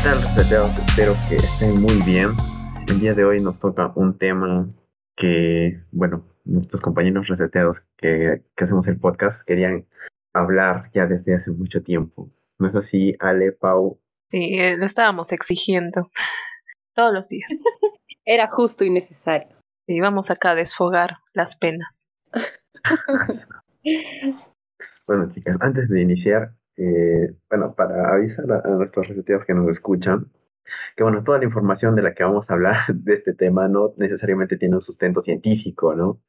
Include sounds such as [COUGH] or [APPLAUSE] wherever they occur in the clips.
¿Qué tal, reseteados? Espero que estén muy bien. El día de hoy nos toca un tema que, bueno, nuestros compañeros reseteados que, que hacemos el podcast querían hablar ya desde hace mucho tiempo. ¿No es así, Ale, Pau? Sí, eh, lo estábamos exigiendo todos los días. [LAUGHS] Era justo y necesario. Y vamos acá a desfogar las penas. [LAUGHS] Bueno, chicas, antes de iniciar, eh, bueno, para avisar a, a nuestros reseteados que nos escuchan, que bueno, toda la información de la que vamos a hablar [LAUGHS] de este tema no necesariamente tiene un sustento científico, ¿no?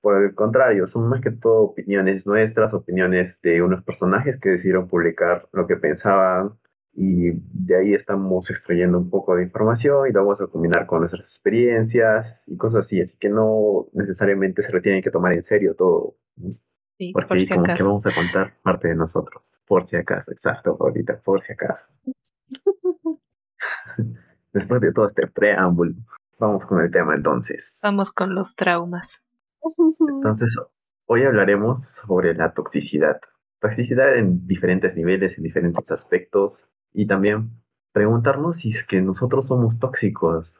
Por el contrario, son más que todo opiniones nuestras, opiniones de unos personajes que decidieron publicar lo que pensaban y de ahí estamos extrayendo un poco de información y lo vamos a combinar con nuestras experiencias y cosas así, así que no necesariamente se lo tienen que tomar en serio todo, ¿no? Sí, porque por si como que vamos a contar parte de nosotros, por si acaso, exacto, ahorita, por si acaso. [LAUGHS] Después de todo este preámbulo, vamos con el tema entonces. Vamos con los traumas. Entonces, hoy hablaremos sobre la toxicidad. Toxicidad en diferentes niveles, en diferentes aspectos y también preguntarnos si es que nosotros somos tóxicos.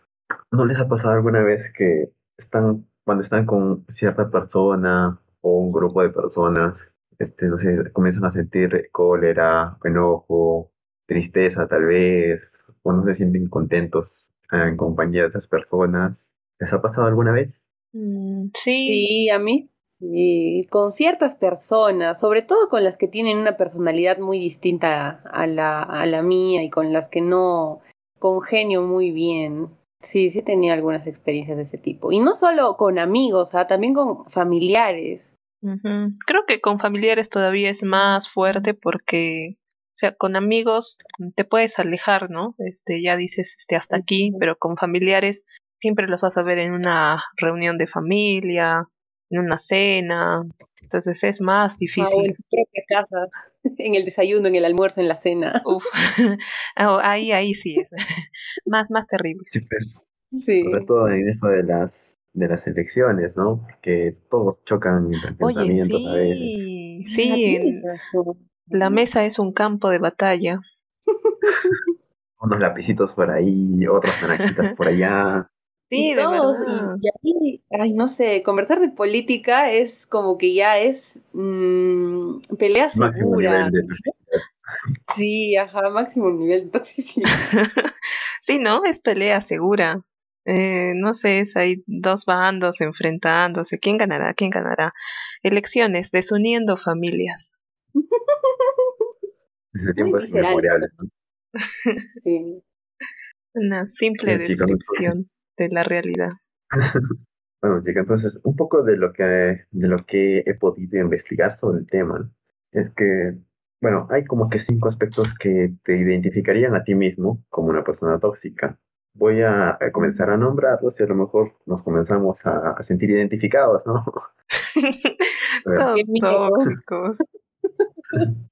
¿No les ha pasado alguna vez que están, cuando están con cierta persona o un grupo de personas, este, no sé, comienzan a sentir cólera, enojo, tristeza tal vez, o no se sienten contentos eh, en compañía de esas personas? ¿Les ha pasado alguna vez? Mm, sí, Sí, a mí sí, con ciertas personas, sobre todo con las que tienen una personalidad muy distinta a la, a la mía y con las que no congenio muy bien. Sí, sí tenía algunas experiencias de ese tipo. Y no solo con amigos, ah, también con familiares. Ujú. Creo que con familiares todavía es más fuerte porque, o sea, con amigos te puedes alejar, ¿no? Este, ya dices, este, hasta aquí, pero con familiares siempre los vas a ver en una reunión de familia, en una cena, entonces es más Ah, o en difícil. tu propia casa, [LAUGHS] en el desayuno, en el almuerzo, en la cena. Uf, [LAUGHS] Ah, ahí, ahí sí es [LAUGHS] más, más terrible. Sí, pues, Sí. sobre todo en eso de las de las elecciones, ¿no? Porque todos chocan entre Oye, pensamientos a veces. sí, sí, en- la mesa es un campo de batalla. [LAUGHS] Unos lapicitos por ahí, otros naranjitas por allá. [LAUGHS] Sí, y de todos, verdad. y, y ahí, ay, no sé, conversar de política es como que ya es mm, pelea segura. de. Sí, ajá, máximo nivel de toxicidad. [LAUGHS] Sí, ¿no? Es pelea segura. Eh, no sé, es hay dos bandos enfrentándose. ¿Quién ganará? ¿Quién ganará? Elecciones, desuniendo familias. Visceral. inmemoriales, ¿no? [LAUGHS] Sí. Una simple Bien, chicos, descripción de la realidad. [LAUGHS] Bueno, chica, entonces, un poco de lo que de lo que he podido investigar sobre el tema es que, bueno, hay como que cinco aspectos que te identificarían a ti mismo como una persona tóxica. Voy a, a comenzar a nombrarlos y a lo mejor nos comenzamos a, a sentir identificados, ¿no? [LAUGHS] Tóxicos. [LAUGHS]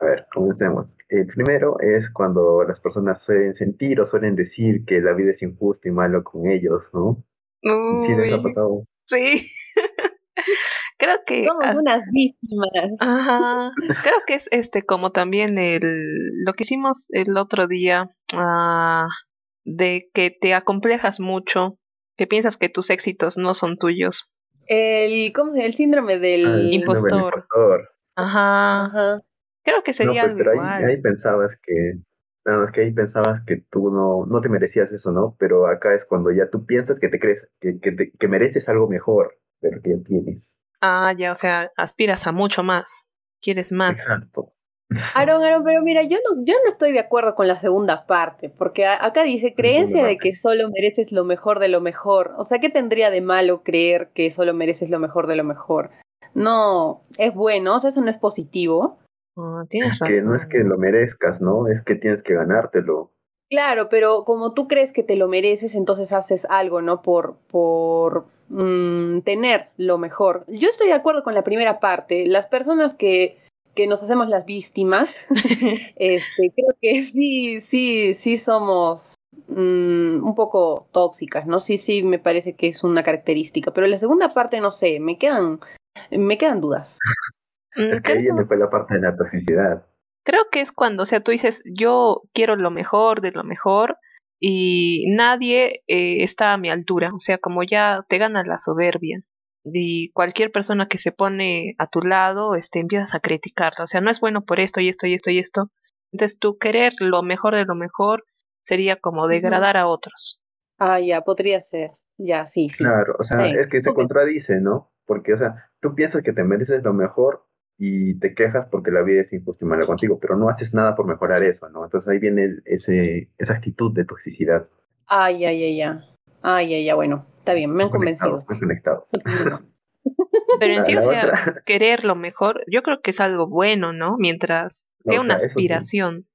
A ver, comencemos. El primero es cuando las personas suelen sentir o suelen decir que la vida es injusta y malo con ellos, ¿no? ¿Sí les ha Uy, pasado? sí. [LAUGHS] Creo que Somos ah, unas víctimas. Ajá, creo que es este como también el lo que hicimos el otro día ah, de que te acomplejas mucho, que piensas que tus éxitos no son tuyos. El, ¿cómo se llama? El síndrome del Ah, el síndrome del impostor. impostor. Ajá, Ajá. creo que No, sería pues, algo pero ahí, igual. ahí pensabas que, no, es que ahí pensabas que tú no, no te merecías eso, ¿no? Pero acá es cuando ya tú piensas que te crees, que, que, te- que mereces algo mejor de lo que ya tienes. Ah, ya, o sea, aspiras a mucho más, quieres más. Exacto. Aaron, Aaron, pero mira, yo no, yo no estoy de acuerdo con la segunda parte, porque a- acá dice creencia de que solo mereces lo mejor de lo mejor. O sea, ¿qué tendría de malo creer que solo mereces lo mejor de lo mejor? No, es bueno, o sea, eso no es positivo. Tienes Es que no es que lo merezcas, ¿no? Es que tienes que ganártelo. Claro, pero como tú crees que te lo mereces, entonces haces algo, ¿no? Por, por mm, tener lo mejor. Yo estoy de acuerdo con la primera parte. Las personas que, que nos hacemos las víctimas, [LAUGHS] este, creo que sí, sí, sí somos mm, un poco tóxicas, ¿no? Sí, sí, me parece que es una característica. Pero la segunda parte, no sé, me quedan, me quedan dudas. Es que ahí viene pues la parte de la toxicidad. Creo que es cuando, o sea, tú dices, yo quiero lo mejor de lo mejor y nadie eh, está a mi altura, o sea, como ya te gana la soberbia y cualquier persona que se pone a tu lado, este, empiezas a criticarla, o sea, no es bueno por esto y esto y esto y esto. Entonces, tú querer lo mejor de lo mejor sería como degradar a otros. Ah, ya, podría ser. Ya, sí, sí. Claro, o sea, Sí. es que se contradice, ¿no? Porque, o sea, tú piensas que te mereces lo mejor y te quejas porque la vida es injusta y mala contigo, pero no haces nada por mejorar eso, ¿no? Entonces ahí viene el- ese, esa actitud de toxicidad. Ay, ya, ya, ya. Ay, ya, ya, bueno. Está bien, me han convencido. [LAUGHS] Pero en sí, La o sea, otra- querer lo mejor, yo creo que es algo bueno, ¿no? Mientras No, sea o una sea, eso sí. aspiración.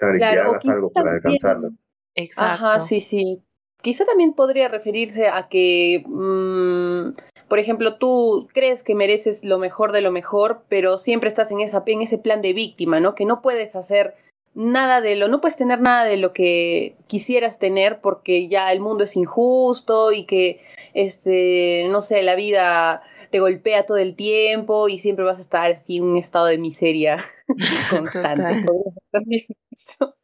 Claro, y que hagas algo para también- alcanzarlo. Exacto. Ajá, sí, sí. Quizá también podría referirse a que, mm, por ejemplo, tú crees que mereces lo mejor de lo mejor, pero siempre estás en, esa, en ese plan de víctima, ¿no? Que no puedes hacer nada de lo, no puedes tener nada de lo que quisieras tener porque ya el mundo es injusto y que, este, no sé, la vida te golpea todo el tiempo y siempre vas a estar así en un estado de miseria [LAUGHS] constante. [LAUGHS]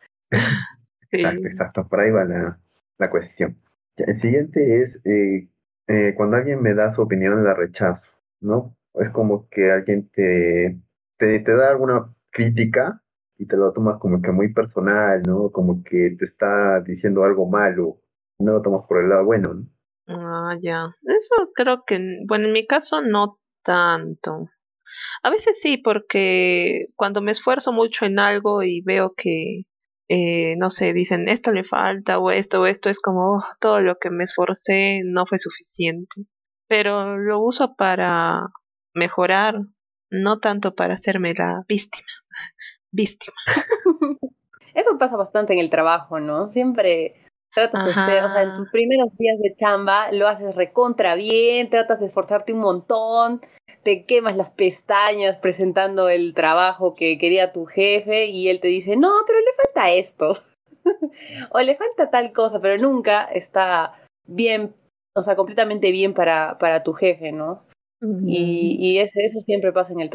Exacto, exacto. Por ahí va la, la cuestión. El siguiente es eh, eh, cuando alguien me da su opinión, la rechazo, ¿no? Es como que alguien te, te, te da alguna crítica y te lo tomas como que muy personal, ¿no? Como que te está diciendo algo malo. No lo tomas por el lado bueno, ¿no? Ah, ya. Eso creo que, bueno, en mi caso no tanto. A veces sí, porque cuando me esfuerzo mucho en algo y veo que, eh, no sé, dicen esto le falta o esto o esto, es como "Oh, todo lo que me esforcé no fue suficiente. Pero lo uso para mejorar, no tanto para hacerme la víctima. Víctima. [LAUGHS] Eso pasa bastante en el trabajo, ¿no? Siempre tratas de ser, o sea, en tus primeros días de chamba lo haces recontra bien, tratas de esforzarte un montón, te quemas las pestañas presentando el trabajo que quería tu jefe y él te dice, no, pero le falta esto, [LAUGHS] o le falta tal cosa, pero nunca está bien, o sea, completamente bien para, para tu jefe, ¿no? Y, y ese- eso siempre pasa en el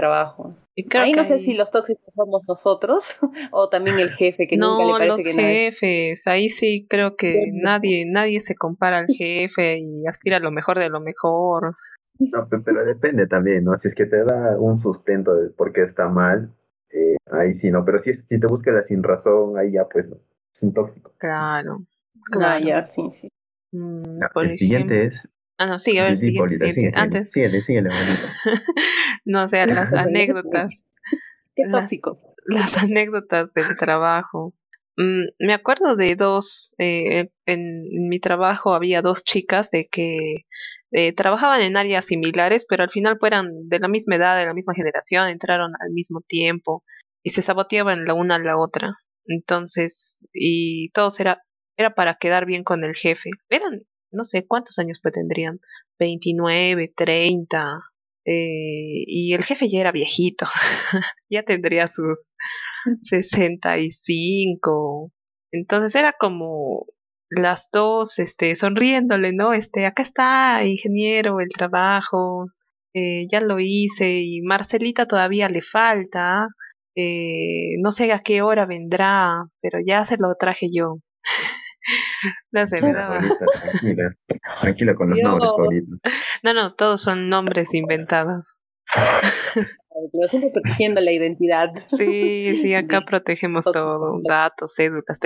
creo Ahí que no sé ahí- si los tóxicos somos nosotros [LAUGHS] o también el jefe que nunca le No, parece los que es jefes, ahí sí creo que Sí. nadie, nadie se compara al jefe y aspira a lo mejor de lo mejor. No, pe- pero depende también, ¿no? Si es que te da un sustento de por qué está mal, eh, ahí sí, ¿no? Pero si, es- si te busca la sin razón, ahí ya pues no. Es un tóxico. Claro, Ah, claro. ya, sí, sí. Mm, por el siguiente es... ah, no, sigue, a ver, Sí, siguiente, siguiente. síguele, Antes, síguele, síguele, Polita. [LAUGHS] no, o sea, las anécdotas, [LAUGHS] Qué Las- tóxicos. las anécdotas del trabajo. Mm, me acuerdo de dos, eh, en, en mi trabajo había dos chicas de que eh, trabajaban en áreas similares, pero al final pues, eran de la misma edad, de la misma generación, entraron al mismo tiempo y se saboteaban la una a la otra. Entonces, y todos era, era para quedar bien con el jefe. Eran, no sé cuántos años tendrían, 29, 30, eh, y el jefe ya era viejito, [LAUGHS] ya tendría sus 65. Entonces era como las dos este, sonriéndole, ¿no? Este, acá está, ingeniero, el trabajo, eh, ya lo hice y Marcelita todavía le falta, eh, no sé a qué hora vendrá, pero ya se lo traje yo. [LAUGHS] [LAUGHS] no sé, me daba... Polita, tranquila. Tranquila con los nombres, Polita. No, no, todos son nombres inventados. Pero siempre protegiendo la identidad. Sí, sí, acá [LAUGHS] protegemos todo, datos, cédulas.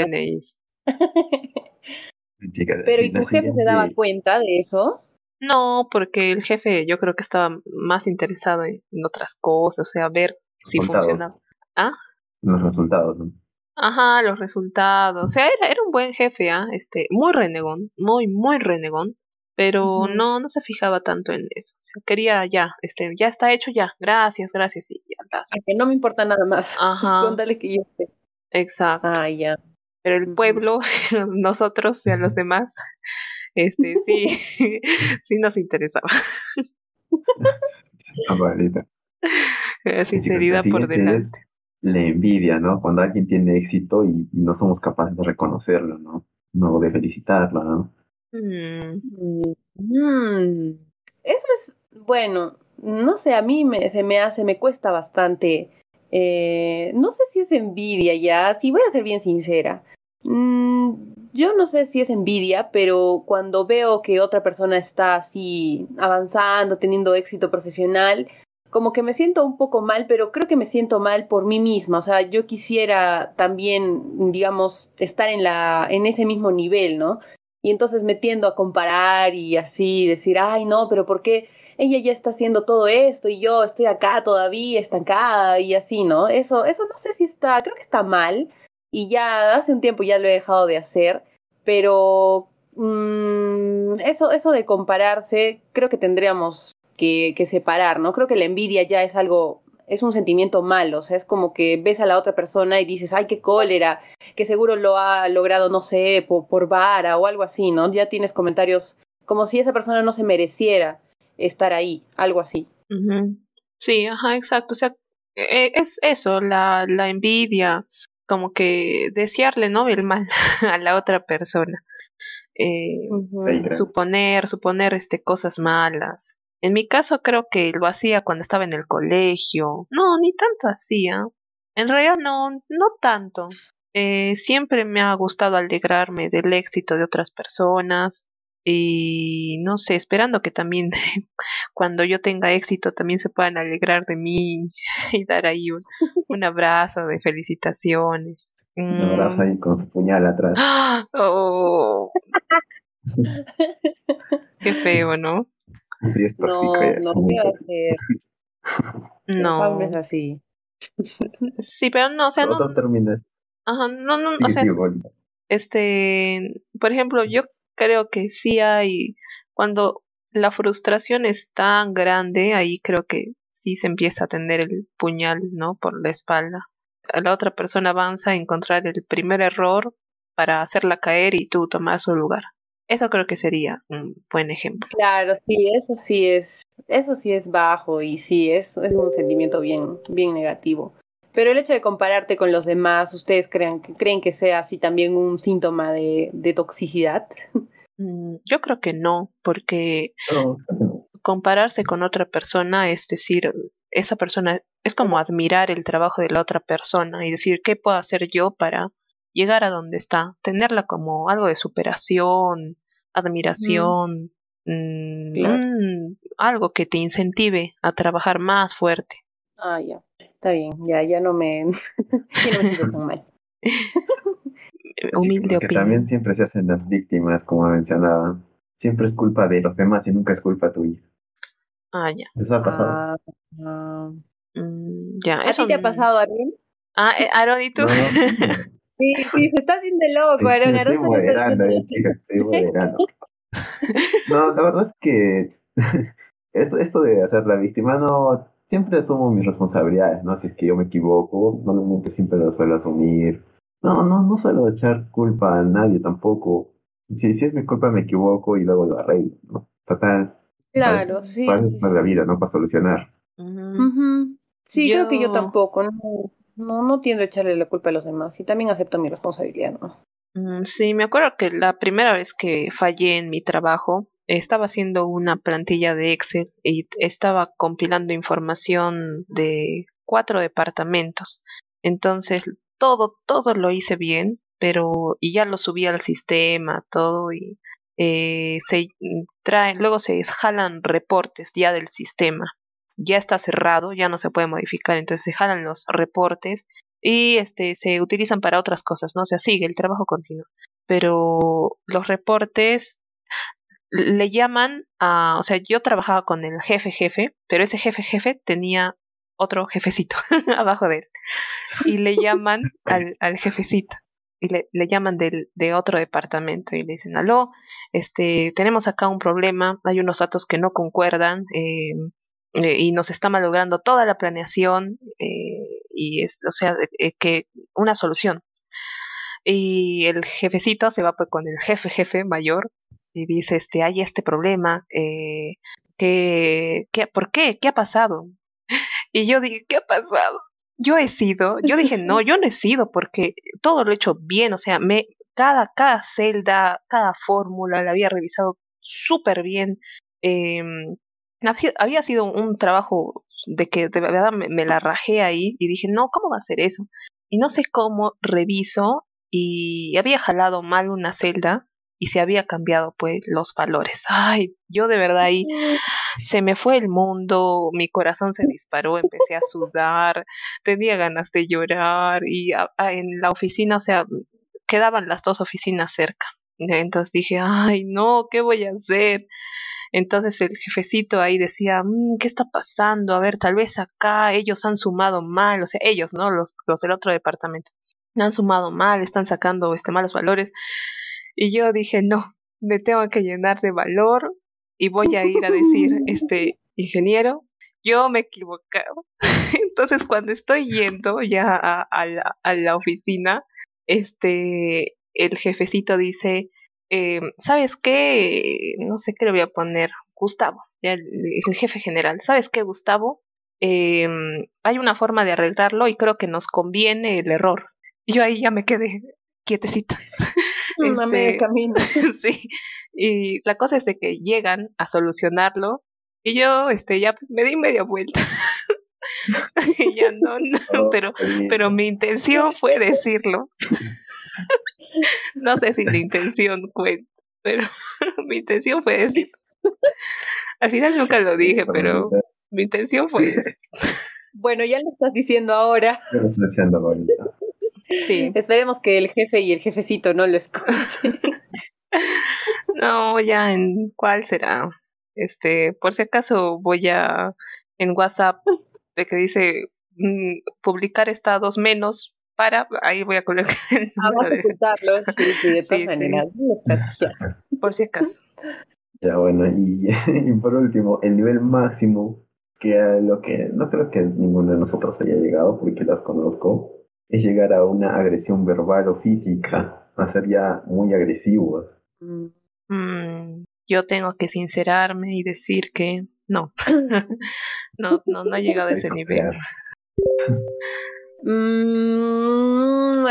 Chicas, Pero ¿y tu jefe se daba cuenta de eso? No, porque el jefe yo creo que estaba más interesado en, en otras cosas, o sea, ver si Resultados. funcionaba. ¿Ah? Los resultados, ¿no? Ajá, los resultados. O sea, era, era un buen jefe, ¿ah? Este, muy renegón, muy, muy renegón, pero no, no se fijaba tanto en eso. O sea, quería ya, este, ya está hecho ya, gracias, gracias, y ya A que no me importa nada más. [LAUGHS] Ajá. Cuéntale que yo sé. Exacto. Ah, ya. pero el pueblo, [LAUGHS] nosotros y a los demás, este sí, [LAUGHS] sí nos interesaba. Sinceridad por delante. La envidia, ¿no? Cuando alguien tiene éxito y, no somos capaces de reconocerlo, ¿no? No de felicitarlo, ¿no? Mm. Mm. Eso es, bueno, no sé, a mí me, se me hace, me cuesta bastante. Eh, no sé si es envidia ya, si voy a ser bien sincera. Mm, yo no sé si es envidia, pero cuando veo que otra persona está así avanzando, teniendo éxito profesional, como que me siento un poco mal, pero creo que me siento mal por mí misma. O sea, yo quisiera también, digamos, estar en la, en ese mismo nivel, ¿no? Y entonces me tiendo a comparar y así decir, ay, no, pero ¿por qué ella ya está haciendo todo esto y yo estoy acá todavía estancada y así, ¿no? Eso, eso no sé si está, creo que está mal y ya hace un tiempo ya lo he dejado de hacer, pero mm, eso, eso de compararse, creo que tendríamos que, que separar, ¿no? Creo que la envidia ya es algo es un sentimiento malo, o sea, es como que ves a la otra persona y dices, ay, qué cólera, que seguro lo ha logrado, no sé, por, vara o algo así, ¿no? Ya tienes comentarios como si esa persona no se mereciera estar ahí, algo así. Sí, ajá, exacto, o sea, e, es eso, la, la envidia, como que desearle, ¿no? El mal [LAUGHS] a la otra persona. Eh, suponer, suponer este, cosas malas. En mi caso creo que lo hacía cuando estaba en el colegio. No, ni tanto hacía. En realidad no, no tanto. Eh, siempre me ha gustado alegrarme del éxito de otras personas y no sé, esperando que también [LAUGHS] cuando yo tenga éxito también se puedan alegrar de mí [LAUGHS] y dar ahí un, [LAUGHS] un abrazo de felicitaciones. Un abrazo mm. ahí con su puñal atrás. [GASPS] Oh. Qué feo, ¿no? Sí, es no, no hacer. [LAUGHS] No. No es así. Sí, pero no, o sea, no. Ajá, no, no, o sea, este, por ejemplo, yo creo que sí hay, cuando la frustración es tan grande, ahí creo que sí se empieza a tener el puñal, ¿no? Por la espalda. La otra persona avanza a encontrar el primer error para hacerla caer y tú tomas su lugar. Eso creo que sería un buen ejemplo. Claro, sí, eso sí es, eso sí es bajo y sí es, es un sentimiento bien, bien negativo. Pero el hecho de compararte con los demás, ¿ustedes creen, creen que sea así también un síntoma de, de toxicidad? Mm, yo creo que no, porque compararse con otra persona es decir, esa persona es como admirar el trabajo de la otra persona y decir, ¿qué puedo hacer yo para llegar a donde está? Tenerla como algo de superación, admiración, mm, algo que te incentive a trabajar más fuerte. Ah, ya, está bien, ya, ya no me, [LAUGHS] ya no siento tan mal. [LAUGHS] Humilde opinión. También siempre se hacen las víctimas, como mencionaba. Siempre es culpa de los demás y nunca es culpa tuya. Ah, ya. Eso ha pasado. Ah, ah. Mm, ya, ¿A ti te ha pasado, Aaron? Ah, eh, Aaron, ¿y tú? [LAUGHS] sí, sí, se está haciendo loco, Aaron. Aaron estoy moderando, ya, chicas, [LAUGHS] estoy moderando. No, la verdad es que [LAUGHS] esto, esto de hacer la víctima, no, siempre asumo mis responsabilidades, ¿no? Si es que yo me equivoco, normalmente siempre lo suelo asumir. No, no, no suelo echar culpa a nadie tampoco. Si, si es mi culpa, me equivoco y luego lo arreglo, ¿no? Total. Claro, sí. Para, la vida, ¿no? Para solucionar. Sí, creo que yo tampoco. No, no, no tiendo a echarle la culpa a los demás y también acepto mi responsabilidad, ¿no? Mm, sí, me acuerdo que la primera vez que fallé en mi trabajo, estaba haciendo una plantilla de Excel y estaba compilando información de cuatro departamentos. Entonces, todo, todo lo hice bien, pero y ya lo subí al sistema, todo y eh, se traen, luego se jalan reportes ya del sistema. Ya está cerrado, ya no se puede modificar, entonces se jalan los reportes y este se utilizan para otras cosas, ¿no? O sigue el trabajo continuo. Pero los reportes le llaman a, o sea, yo trabajaba con el jefe jefe, pero ese jefe jefe tenía otro jefecito [LAUGHS] abajo de él. Y le llaman al, al jefecito. Y le, le llaman del, de otro departamento y le dicen, aló, este, tenemos acá un problema, hay unos datos que no concuerdan, eh, eh, y nos está malogrando toda la planeación eh, y es, o sea, eh, que una solución. Y el jefecito se va pues con el jefe jefe mayor y dice, este, hay este problema, eh, ¿qué, qué, ¿por qué? ¿Qué ha pasado? [LAUGHS] Y yo dije, ¿qué ha pasado? Yo he sido, yo dije, no, [LAUGHS] yo no he sido porque todo lo he hecho bien, o sea, me, cada, cada celda, cada fórmula la había revisado súper bien. Eh, había sido un trabajo de que de verdad me, me, la rajé ahí y dije, no, ¿cómo va a ser eso? Y no sé cómo reviso y había jalado mal una celda y se había cambiado pues los valores. Ay, yo de verdad ahí se me fue el mundo, mi corazón se disparó, empecé a sudar, tenía ganas de llorar y a, a, en la oficina, o sea, quedaban las dos oficinas cerca. Entonces dije, ay, no, ¿qué voy a hacer? Entonces el jefecito ahí decía, mmm, ¿qué está pasando? A ver, tal vez acá ellos han sumado mal, o sea, ellos, ¿no? Los, los del otro departamento. Han sumado mal, están sacando este malos valores. Y yo dije, no, me tengo que llenar de valor y voy a ir a decir, [LAUGHS] este, ingeniero, yo me he equivocado. [LAUGHS] Entonces, cuando estoy yendo ya a, a, la, a la oficina, este, el jefecito dice, eh, ¿sabes qué? No sé qué le voy a poner. Gustavo, ya el, el jefe general. ¿Sabes qué, Gustavo? Eh, hay una forma de arreglarlo y creo que nos conviene el error. Y yo ahí ya me quedé quietecita. [LAUGHS] este, de camino. [LAUGHS] sí. Y la cosa es de que llegan a solucionarlo y yo este ya pues me di media vuelta. [LAUGHS] y ya no, no, oh, pero, pero mi intención fue decirlo. [LAUGHS] no sé si la intención cuenta, pero [LAUGHS] mi intención fue decir. Al final nunca lo dije, pero mi intención fue decir. Bueno, ya lo estás diciendo ahora. Lo estás diciendo ahorita. Sí. Esperemos que el jefe y el jefecito no lo escuchen. [LAUGHS] no, ya en cuál será. Este, por si acaso voy a en WhatsApp de que dice mm, publicar estados menos para, ahí voy a colocar [LAUGHS] el Vamos a ocultarlo, sí, sí, de [LAUGHS] todas sí, maneras. Sí. Por si acaso. Ya, bueno, y, [LAUGHS] y, por último, el nivel máximo, que a lo que no creo que ninguno de nosotros haya llegado, porque las conozco, es llegar a una agresión verbal o física, a ser ya muy agresivos. Mm, yo tengo que sincerarme y decir que no, no, no, no he llegado a ese nivel. Mm,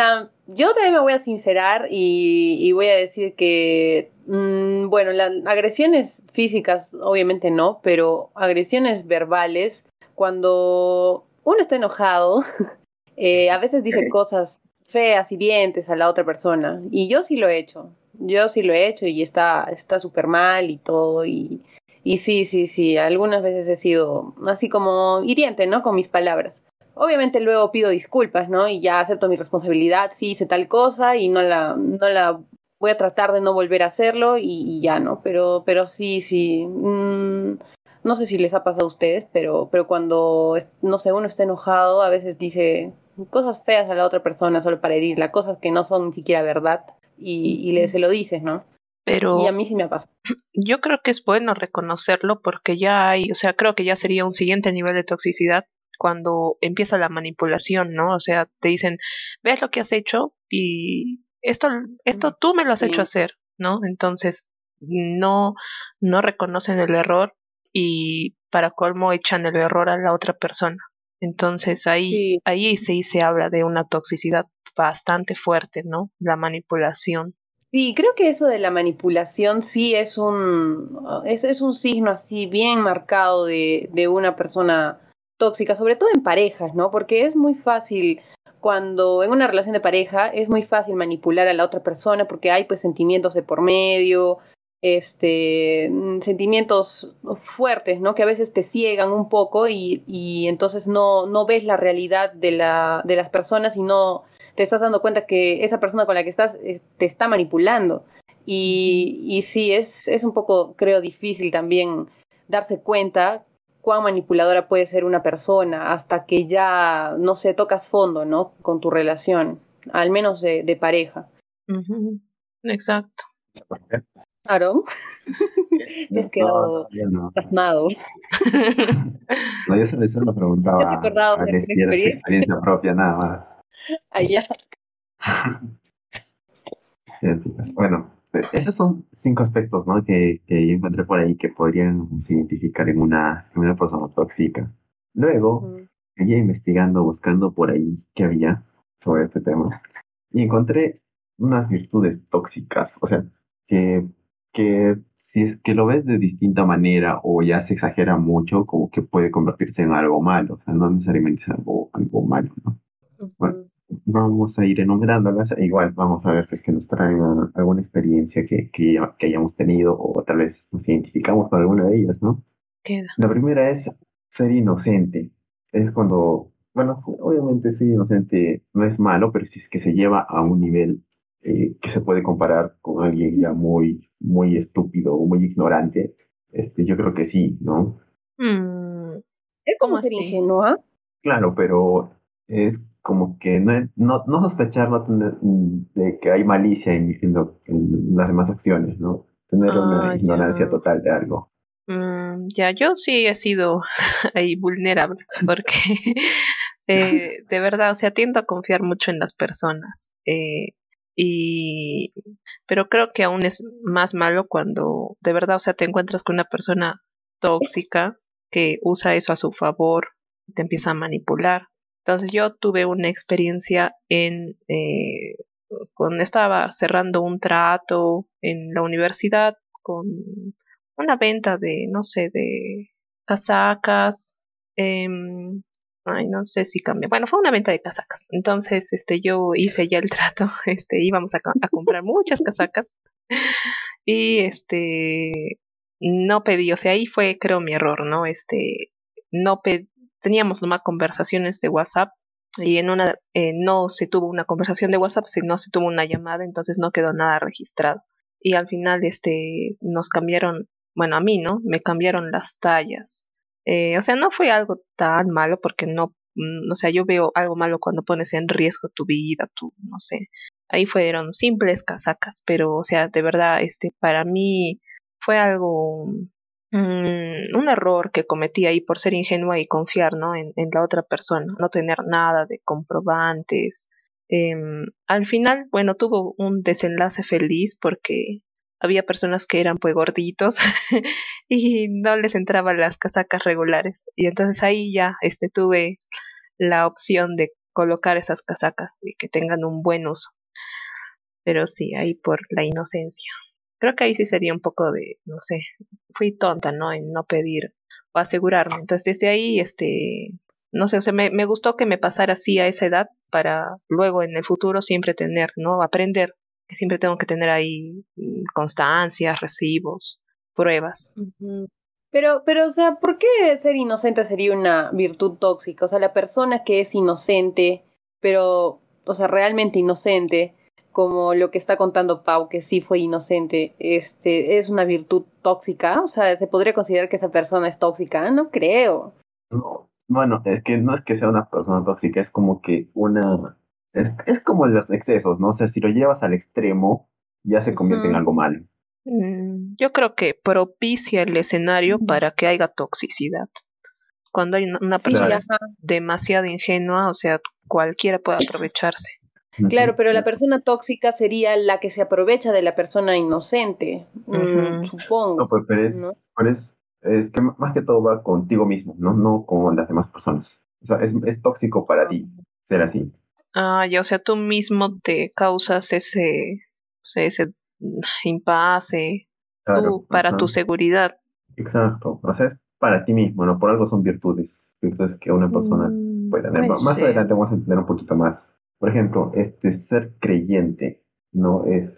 yo también me voy a sincerar y, y voy a decir que, mm, bueno, las agresiones físicas obviamente no, pero agresiones verbales, cuando uno está enojado, [LAUGHS] eh, a veces dice cosas feas y dientes a la otra persona. Y yo sí lo he hecho, yo sí lo he hecho y está súper mal y todo. Y, y sí, sí, sí, algunas veces he sido así como hiriente, ¿no? Con mis palabras. Obviamente luego pido disculpas, ¿no? Y ya acepto mi responsabilidad, sí hice tal cosa y no la, no la voy a tratar de no volver a hacerlo y, y ya, ¿no? Pero, pero sí, sí. Mmm, no sé si les ha pasado a ustedes, pero, pero cuando, no sé, uno está enojado, a veces dice cosas feas a la otra persona solo para herirla, cosas que no son ni siquiera verdad y, y le, se lo dices, ¿no? Pero y a mí sí me ha pasado. [CLEARS THROAT] Yo creo que es bueno reconocerlo porque ya hay, o sea, creo que ya sería un siguiente nivel de toxicidad cuando empieza la manipulación, ¿no? O sea, te dicen, ves lo que has hecho y esto, esto tú me lo has sí. hecho hacer, ¿no? Entonces, no, no reconocen el error y para colmo echan el error a la otra persona. Entonces ahí, sí. ahí sí se habla de una toxicidad bastante fuerte, ¿no? La manipulación. Sí, creo que eso de la manipulación sí es un, es, es un signo así bien marcado de, de una persona tóxica, sobre todo en parejas, ¿no? Porque es muy fácil cuando en una relación de pareja es muy fácil manipular a la otra persona porque hay pues sentimientos de por medio, este sentimientos fuertes, ¿no? Que a veces te ciegan un poco y, y entonces no, no ves la realidad de, la, de las personas y no te estás dando cuenta que esa persona con la que estás eh, te está manipulando. Y, y sí, es, es un poco, creo, difícil también darse cuenta cuán manipuladora puede ser una persona hasta que ya, no sé, tocas fondo, ¿no? Con tu relación, al menos de, de pareja. Uh -huh. Exacto. Aaron, [LAUGHS] te has quedado pasmado. [LAUGHS] No, yo solo, solo preguntaba ¿Te has acordado a de experiencia? experiencia propia, nada más. Allá. [LAUGHS] Bueno, esos son cinco aspectos, ¿no? Que, que yo encontré por ahí que podrían identificar en una, en una persona tóxica. Luego, seguía investigando, buscando por ahí qué había sobre este tema y encontré unas virtudes tóxicas, o sea, que, que si es que lo ves de distinta manera o ya se exagera mucho, como que puede convertirse en algo malo, o sea, no necesariamente es algo, algo malo, ¿no? Bueno, vamos a ir enumerándolas, e igual vamos a ver si es que nos traen alguna experiencia que, que, que hayamos tenido o tal vez nos identificamos con alguna de ellas, ¿no? Queda. La primera es ser inocente. Es cuando, bueno, obviamente ser inocente no es malo, pero si es que se lleva a un nivel eh, que se puede comparar con alguien ya muy, muy estúpido o muy ignorante, este, yo creo que sí, ¿no? Mm, Es como ¿Cómo ser así? ingenua. Claro, pero es como que no, no, no sospechar no tener, mm, de que hay malicia en, en lo- en las demás acciones, ¿no? Tener una Ah, ignorancia ya. total de algo. Mm, ya, yo sí he sido [LAUGHS] ahí vulnerable porque [LAUGHS] eh, [LAUGHS] de verdad, o sea, tiendo a confiar mucho en las personas. eh, y pero creo que aún es más malo cuando de verdad, o sea, te encuentras con una persona tóxica que usa eso a su favor, te empieza a manipular. Entonces yo tuve una experiencia en eh, cuando estaba cerrando un trato en la universidad con una venta de, no sé, de casacas. em, ay, no sé si cambia. Bueno, fue una venta de casacas. Entonces, este, yo hice ya el trato. [LAUGHS] Este, íbamos a, co- a comprar muchas casacas. Y este, no pedí, o sea, ahí fue, creo, mi error, ¿no? Este, no pe- teníamos nomás conversaciones de WhatsApp y en una, eh, no se tuvo una conversación de WhatsApp, sino se tuvo una llamada, entonces no quedó nada registrado. Y al final, este, nos cambiaron, bueno, a mí, ¿no? Me cambiaron las tallas. Eh, o sea, no fue algo tan malo porque no, mm, o sea, yo veo algo malo cuando pones en riesgo tu vida, tu, no sé. Ahí fueron simples casacas, pero, o sea, de verdad, este, para mí fue algo, mm, un error que cometí ahí por ser ingenua y confiar, ¿no? En, en la otra persona, no tener nada de comprobantes. Em, al final, bueno, tuvo un desenlace feliz porque había personas que eran pues gorditos [LAUGHS] y no les entraban las casacas regulares. Y entonces ahí ya este, tuve la opción de colocar esas casacas y que tengan un buen uso. Pero sí, ahí por la inocencia. Creo que ahí sí sería un poco de, no sé, fui tonta, ¿no? En no pedir o asegurarme. Entonces desde ahí, este, no sé, o sea, me, me gustó que me pasara así a esa edad para luego en el futuro siempre tener, ¿no? Aprender, que siempre tengo que tener ahí mm, constancias, recibos, pruebas. Pero, pero, o sea, ¿por qué ser inocente sería una virtud tóxica? O sea, la persona que es inocente, pero, o sea, realmente inocente, como lo que está contando Pau, que sí fue inocente, este, es una virtud tóxica. O sea, ¿se podría considerar que esa persona es tóxica? No creo. No, bueno, es que no es que sea una persona tóxica, es como que una... Es, es como los excesos, ¿no? O sea, si lo llevas al extremo, ya se convierte en algo malo. Mm, Yo creo que propicia el escenario para que haya toxicidad. Cuando hay una, persona demasiado ingenua, o sea, cualquiera puede aprovecharse. Claro, pero la persona tóxica sería la que se aprovecha de la persona inocente, mm, Ujú. No, supongo. pues, pero es, ¿no? pero es, es que más que todo va contigo mismo, ¿no? No con las demás personas. O sea, es, es tóxico para ti ser así. Ah, ya, o sea, tú mismo te causas ese, o sea, ese impasse, Claro. tú, para ajá. tu seguridad. Exacto. O sea, es para ti mismo, ¿no? Por algo son virtudes. Virtudes que una persona Mm, puede tener. Más adelante vamos a entender un poquito más. Por ejemplo, este ser creyente, ¿no? Es,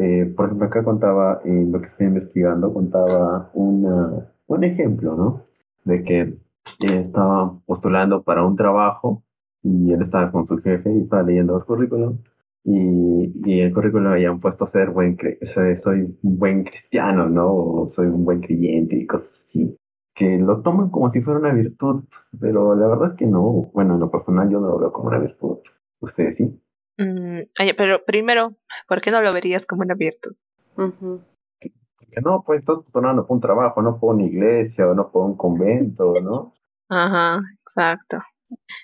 eh, por ejemplo, acá contaba, en lo que estoy investigando, contaba una, un ejemplo, ¿no? De que eh, estaba postulando para un trabajo y él estaba con su jefe y estaba leyendo los currículums y, y el currículum habían puesto ser buen, soy, soy un buen cristiano, ¿no? O soy un buen creyente y cosas así que lo toman como si fuera una virtud, pero la verdad es que no. Bueno, en lo personal yo no lo veo como una virtud. ¿Ustedes sí? Mm, pero primero, ¿por qué no lo verías como una virtud? No, pues estás postulando por un trabajo, no por una iglesia o no por un convento, ¿no? Ajá, exacto.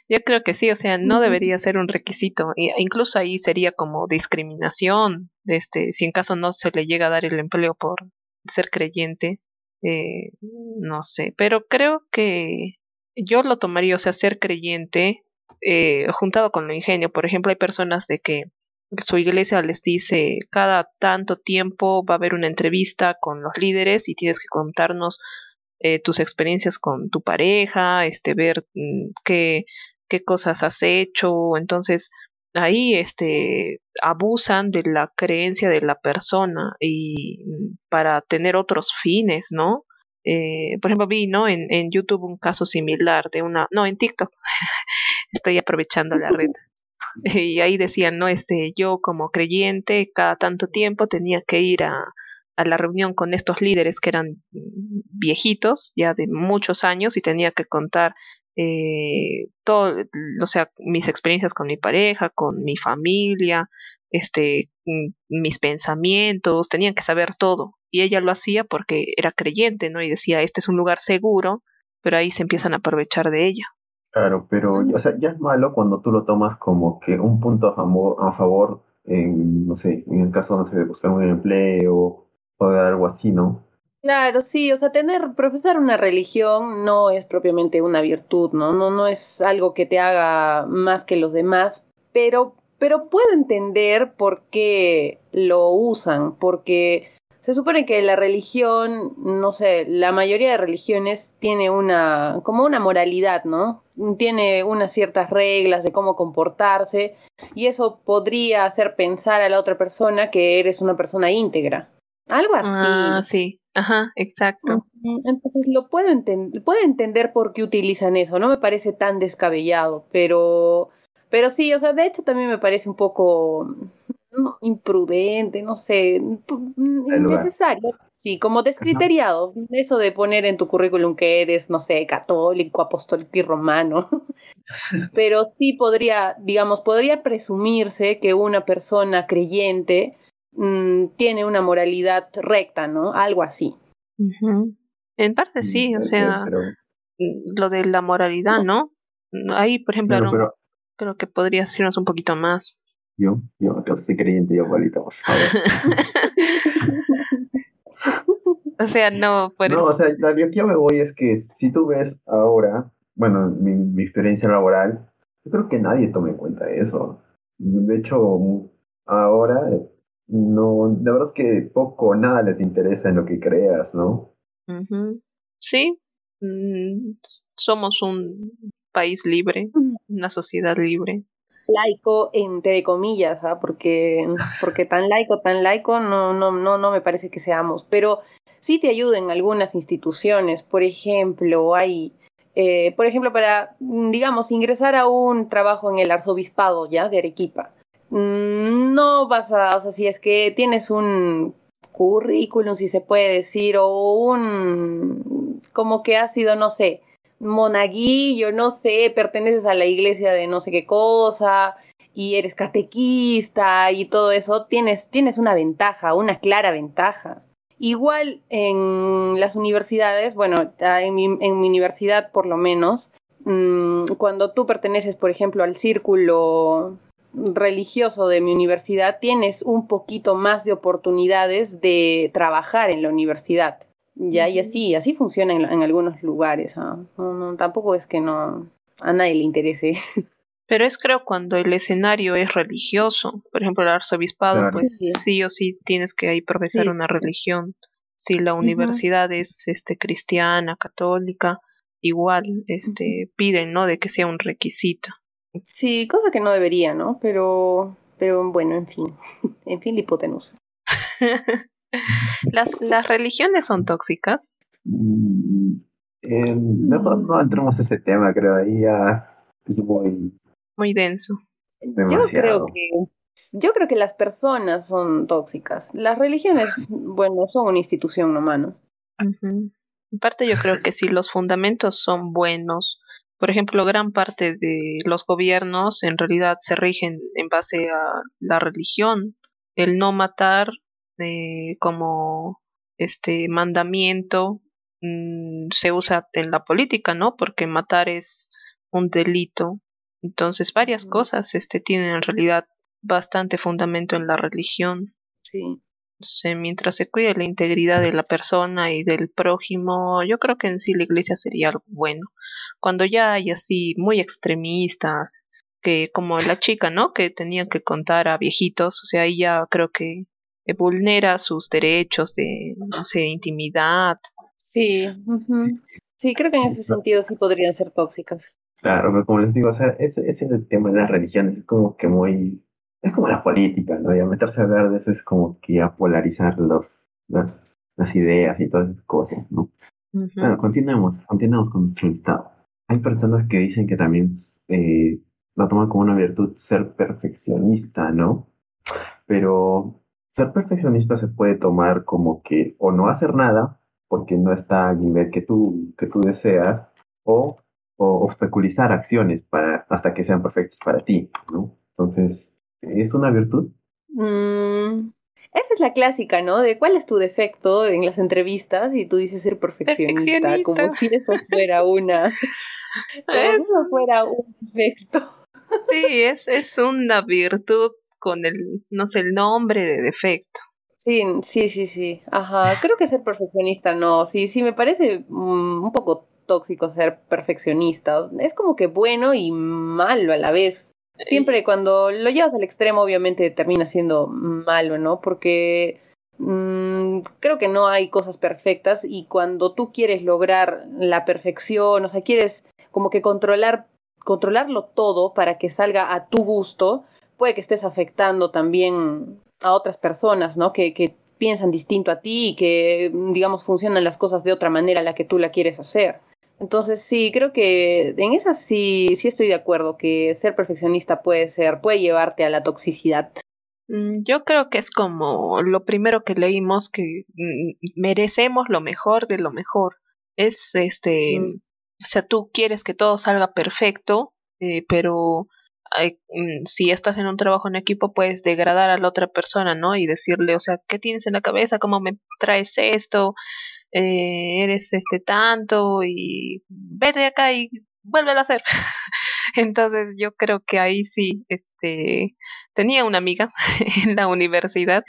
Yo creo que sí, o sea, no debería ser un requisito. e- Incluso ahí sería como discriminación este, si en caso no se le llega a dar el empleo por ser creyente, eh, no sé, pero creo que yo lo tomaría, o sea, ser creyente eh, juntado con lo ingenio. Por ejemplo, hay personas de que su iglesia les dice cada tanto tiempo va a haber una entrevista con los líderes y tienes que contarnos eh, tus experiencias con tu pareja, este, ver mm, qué, qué cosas has hecho. Entonces, ahí este, abusan de la creencia de la persona y mm, para tener otros fines, ¿no? Eh, por ejemplo, vi, ¿no? En, en YouTube un caso similar de una, no, en TikTok, [LAUGHS] estoy aprovechando la red. [LAUGHS] Y ahí decían, ¿no? Este, yo como creyente, cada tanto tiempo tenía que ir a, a la reunión con estos líderes que eran viejitos, ya de muchos años, y tenía que contar eh, todo, o sea, mis experiencias con mi pareja, con mi familia, este, mis pensamientos, tenían que saber todo. Y ella lo hacía porque era creyente, ¿no? Y decía, este es un lugar seguro, pero ahí se empiezan a aprovechar de ella. Claro, pero, o sea, ya es malo cuando tú lo tomas como que un punto a favor, a favor en, no sé, en el caso, no sé, de buscar un empleo o de algo así, ¿no? Claro, sí, o sea, tener, profesar una religión no es propiamente una virtud, ¿no? No, no es algo que te haga más que los demás, pero, pero puedo entender por qué lo usan, porque se supone que la religión, no sé, la mayoría de religiones tiene una, como una moralidad, ¿no? Tiene unas ciertas reglas de cómo comportarse y eso podría hacer pensar a la otra persona que eres una persona íntegra. Algo así. Ah, sí. Ajá, exacto. Entonces lo puedo, entender puedo entender por qué utilizan eso, no me parece tan descabellado, pero, pero sí, o sea, de hecho también me parece un poco imprudente, no sé, innecesario, sí, como descriteriado, eso de poner en tu currículum que eres, no sé, católico, apostólico y romano, [LAUGHS] pero sí podría, digamos, podría presumirse que una persona creyente Mm, tiene una moralidad recta, ¿no? Algo así. En parte sí, o sea, mm, lo de la moralidad, ¿no? Ahí, por ejemplo, creo que podría decirnos un poquito más. Yo, yo yo soy creyente, yo, abuelita, por favor. [LAUGHS] o sea, no, No, o sea, lo que yo me voy es que si tú ves ahora, bueno, mi, mi experiencia laboral, yo creo que nadie toma en cuenta eso. De hecho, ahora no, la verdad es que poco o nada les interesa en lo que creas, ¿no? Sí, mm, somos un país libre, una sociedad libre. Laico, entre comillas, ¿ah? porque, porque tan laico, tan laico, no, no, no, no me parece que seamos, pero sí te ayudan algunas instituciones, por ejemplo, hay, eh, por ejemplo, para, digamos, ingresar a un trabajo en el arzobispado, ¿ya? De Arequipa no vas a, o sea, si es que tienes un currículum, si se puede decir, o un, como que has sido, no sé, monaguillo, no sé, perteneces a la iglesia de no sé qué cosa, y eres catequista y todo eso, tienes, tienes una ventaja, una clara ventaja. Igual en las universidades, bueno, en mi, universidad por lo menos, mm, cuando tú perteneces, por ejemplo, al círculo religioso de mi universidad tienes un poquito más de oportunidades de trabajar en la universidad. Ya, y así, así funciona en, algunos lugares. ¿ah? No, tampoco es que no a nadie le interese. [LAUGHS] Pero es creo cuando el escenario es religioso. Por ejemplo, el arzobispado, pues sí, o sí tienes que ahí profesar una religión. Si la universidad es este cristiana, católica, igual este piden, ¿no? De que sea un requisito. Sí, cosa que no debería, ¿no? Pero, pero bueno, en fin, [LAUGHS] en fin, la hipotenusa. [LAUGHS] [LAUGHS] ¿Las, ¿Las religiones son tóxicas? Mm, eh, no, no entremos a ese tema, creo, ahí ya es muy... Muy denso. Yo creo que yo creo que las personas son tóxicas. Las religiones, [LAUGHS] bueno, son una institución humana. En parte yo creo que si los fundamentos son buenos, por ejemplo, gran parte de los gobiernos en realidad se rigen en base a la religión. El no matar eh, como este mandamiento mm, se usa en la política, ¿no? Porque matar es un delito. Entonces, varias cosas este, tienen en realidad bastante fundamento en la religión. Sí. mientras se cuide la integridad de la persona y del prójimo, yo creo que en sí la iglesia sería algo bueno. Cuando ya hay así muy extremistas, que como la chica, ¿no? Que tenía que contar a viejitos, o sea, ahí ya creo que vulnera sus derechos de, no sé, intimidad. Sí, sí, creo que en ese sentido sí podrían ser tóxicas. Claro, pero como les digo, o sea, ese, ese es el tema de las religiones, es como que muy, es como la política, ¿no? Y a meterse a hablar de eso es como que a polarizar los, las, las ideas y todas esas cosas, ¿no? Bueno, continuemos, continuemos con nuestro estado. Hay personas que dicen que también eh, la toman como una virtud ser perfeccionista, ¿no? Pero ser perfeccionista se puede tomar como que o no hacer nada porque no está al nivel que tú, que tú deseas, o, obstaculizar acciones para, hasta que sean perfectas para ti, ¿no? Entonces, ¿es una virtud? Mm, esa es la clásica, ¿no? De cuál es tu defecto en las entrevistas y tú dices ser perfeccionista, como si eso fuera una... como si eso fuera un defecto. Sí, es, es una virtud con el, no sé, el nombre de defecto. Sí, sí, sí, sí. Ajá. Creo que ser perfeccionista no. Sí, sí, me parece mm, un poco tóxico ser perfeccionista. Es como que bueno y malo a la vez. Siempre cuando lo llevas al extremo, obviamente termina siendo malo, ¿no? Porque mm, creo que no hay cosas perfectas y cuando tú quieres lograr la perfección, o sea, quieres como que controlar, controlarlo todo para que salga a tu gusto, puede que estés afectando también a otras personas, ¿no? Que, que piensan distinto a ti y que, digamos, funcionan las cosas de otra manera a la que tú la quieres hacer. Entonces, sí, creo que en esa sí, sí estoy de acuerdo, que ser perfeccionista puede ser, puede llevarte a la toxicidad. Mm, yo creo que es como lo primero que leímos, que mm, merecemos lo mejor de lo mejor. Es este, mm. o sea, tú quieres que todo salga perfecto, eh, pero si estás en un trabajo en equipo, puedes degradar a la otra persona, ¿no? Y decirle, o sea, ¿qué tienes en la cabeza? ¿Cómo me traes esto? Eh, eres este tanto y vete de acá y vuélvelo a hacer. [LAUGHS] Entonces yo creo que ahí sí, este, tenía una amiga [LAUGHS] en la universidad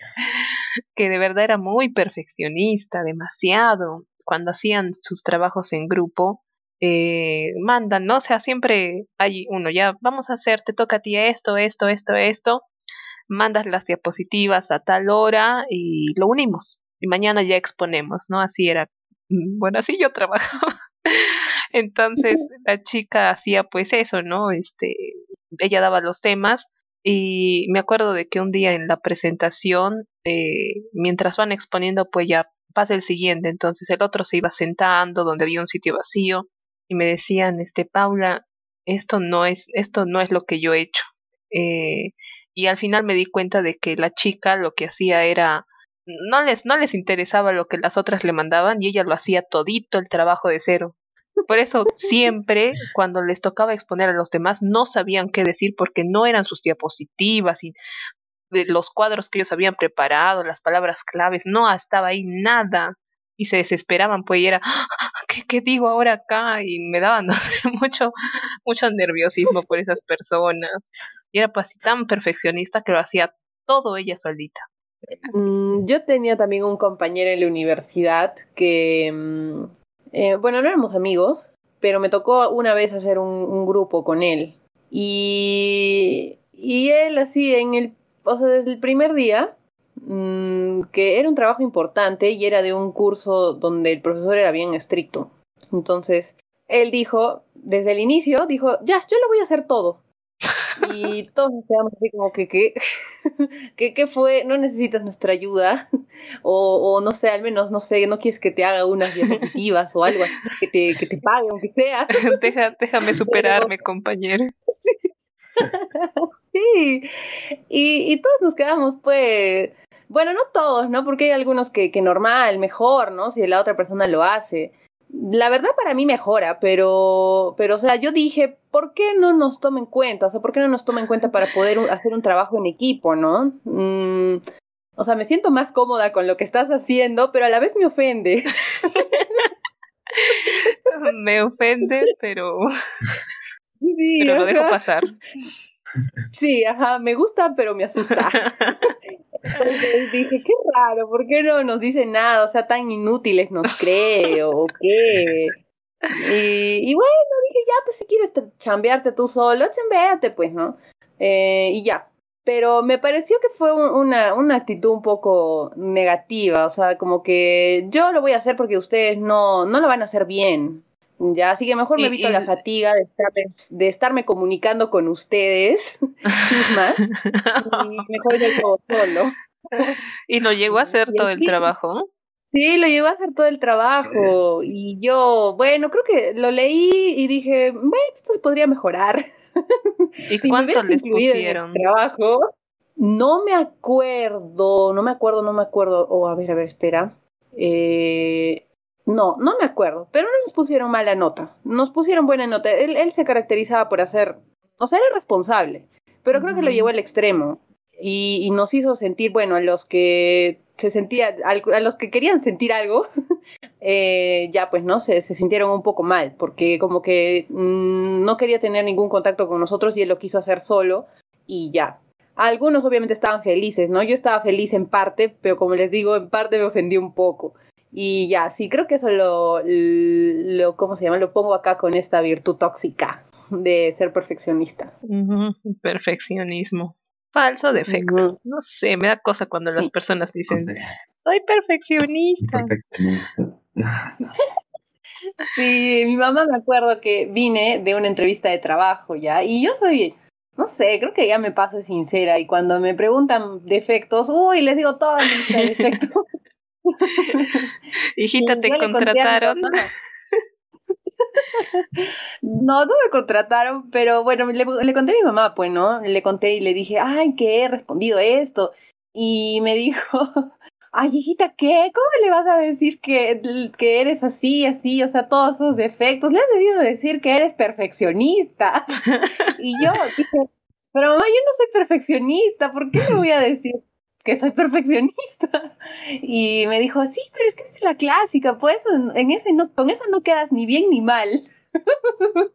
que de verdad era muy perfeccionista, demasiado. Cuando hacían sus trabajos en grupo, eh, mandan, ¿no? O sea, siempre hay uno, ya vamos a hacer, te toca a ti esto, esto, esto, esto, mandas las diapositivas a tal hora y lo unimos y mañana ya exponemos, ¿no? Así era. Mm, bueno, así yo [LAUGHS] trabajaba. Entonces la chica hacía pues eso, ¿no? Este, ella daba los temas y me acuerdo de que un día en la presentación, eh, mientras van exponiendo, pues ya pasa el siguiente, entonces el otro se iba sentando donde había un sitio vacío y me decían, este, Paula, esto no es, esto no es lo que yo he hecho. Eh, y al final me di cuenta de que la chica lo que hacía era, no les, no les interesaba lo que las otras le mandaban y ella lo hacía todito el trabajo de cero. Por eso [LAUGHS] siempre cuando les tocaba exponer a los demás no sabían qué decir porque no eran sus diapositivas y de los cuadros que ellos habían preparado, las palabras claves, no estaba ahí nada y se desesperaban, pues, y era, ah, ¿qué, qué digo ahora acá? Y me daban [LAUGHS] mucho, mucho nerviosismo por esas personas. Y era pues así tan perfeccionista que lo hacía todo ella solita. Mm, yo tenía también un compañero en la universidad que, mm, eh, bueno, no éramos amigos, pero me tocó una vez hacer un, un grupo con él. Y, y él así en el, o sea, desde el primer día, Mm, que era un trabajo importante y era de un curso donde el profesor era bien estricto. Entonces, él dijo, desde el inicio, dijo, ya, yo lo voy a hacer todo. [LAUGHS] Y todos nos quedamos así como que, ¿qué? [LAUGHS] ¿Qué, fue? ¿No necesitas nuestra ayuda? [LAUGHS] O, o, no sé, al menos, no sé, no quieres que te haga unas diapositivas o algo así, que te, que te pague, aunque sea. déjame superarme, compañero. Sí. Y, y todos nos quedamos, pues, bueno, no todos, ¿no? Porque hay algunos que, que normal, mejor, ¿no? Si la otra persona lo hace. La verdad para mí mejora, pero, pero, o sea, yo dije, ¿por qué no nos toma en cuenta? O sea, ¿por qué no nos toma en cuenta para poder hacer un trabajo en equipo, ¿no? Mm, o sea, me siento más cómoda con lo que estás haciendo, pero a la vez me ofende. [LAUGHS] me ofende, pero, pero lo dejo pasar. Sí, ajá, me gusta, pero me asusta. [LAUGHS] Entonces dije, qué raro, ¿por qué no nos dice nada? O sea, tan inútiles nos cree o qué. Y, bueno, dije, ya, pues si quieres chambearte tú solo, chambeate, pues, ¿no? Eh, y ya. Pero me pareció que fue una, una actitud un poco negativa, o sea, como que yo lo voy a hacer porque ustedes no, no lo van a hacer bien. Ya, así que mejor me evito la fatiga de, estar, de estarme comunicando con ustedes, [LAUGHS] más, y [LAUGHS] mejor yo solo. ¿Y lo llegó a hacer todo el trabajo? Sí, lo llegó a hacer todo el trabajo. Y yo, bueno, creo que lo leí y dije, bueno, esto podría mejorar. ¿Y [LAUGHS] cuánto les pusieron? trabajo, no me acuerdo, no me acuerdo, no me acuerdo. O oh, a ver, a ver, espera. Eh, no, no me acuerdo, pero no nos pusieron mala nota, nos pusieron buena nota. Él, él se caracterizaba por hacer, o sea, era responsable, pero creo que lo llevó al extremo y, y, nos hizo sentir, bueno, a los que se sentía, a los que querían sentir algo, [LAUGHS] eh, ya pues, ¿no? Se, se, sintieron un poco mal, porque como que mmm, no quería tener ningún contacto con nosotros y él lo quiso hacer solo y ya. Algunos obviamente estaban felices, ¿no? Yo estaba feliz en parte, pero como les digo, en parte me ofendí un poco. Y ya, sí, creo que eso lo, lo, ¿cómo se llama? Lo pongo acá con esta virtud tóxica de ser perfeccionista. Perfeccionismo. Falso defecto. No sé, me da cosa cuando las personas dicen, soy perfeccionista. [LAUGHS] sí, mi mamá me acuerdo que vine de una entrevista de trabajo ya, y yo soy, no sé, creo que ya me paso sincera, y cuando me preguntan defectos, uy, les digo toda mi lista [LAUGHS] de defectos. [LAUGHS] Hijita, te contrataron. No, no me contrataron, pero bueno, le, le, conté a mi mamá, pues, ¿no? Le conté y le dije, ay, que he respondido esto. Y me dijo, [LAUGHS] ay, hijita, ¿qué? ¿Cómo le vas a decir que, que eres así, así, o sea, todos esos defectos? Le has debido decir que eres perfeccionista. [LAUGHS] y yo dije, pero mamá, yo no soy perfeccionista, ¿por qué le voy a decir que soy perfeccionista. [LAUGHS] Y me dijo, sí, pero es que es la clásica, pues en ese no, con eso no quedas ni bien ni mal. [LAUGHS]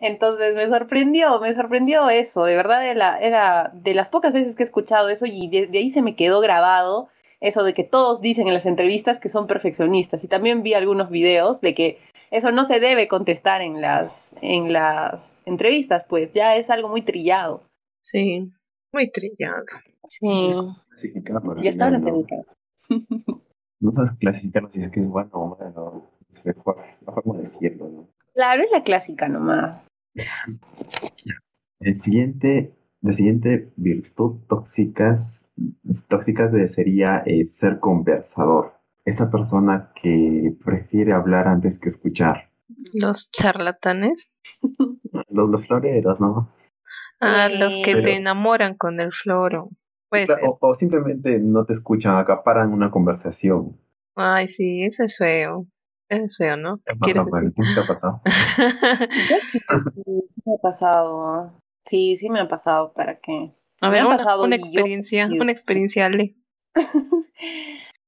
Entonces me sorprendió, me sorprendió eso, de verdad era, era de las pocas veces que he escuchado eso y de, ahí se me quedó grabado eso de que todos dicen en las entrevistas que son perfeccionistas y también vi algunos videos de que eso no se debe contestar en las, en las entrevistas, pues ya es algo muy trillado. Sí, muy trillado. Sí clasificarlo. Ya está clasificado. No sabes clasificarlo si es que es bueno o malo. Es la forma de decirlo, ¿no? Claro, es la clásica nomás. El siguiente, la siguiente virtud tóxicas, tóxicas sería eh, ser conversador. Esa persona que prefiere hablar antes que escuchar. Los charlatanes. Los, los floreros, ¿no? Ah, los que te enamoran con el floro. O, simplemente no te escuchan, acaparan una conversación. Ay, sí, eso es feo. Eso es feo, ¿no? ¿Qué, pasado, te ha pasado? [LAUGHS] sí, me ha pasado. Sí, sí me ha pasado. ¿Para qué? A ver, una, experiencia, una experiencia, Ale.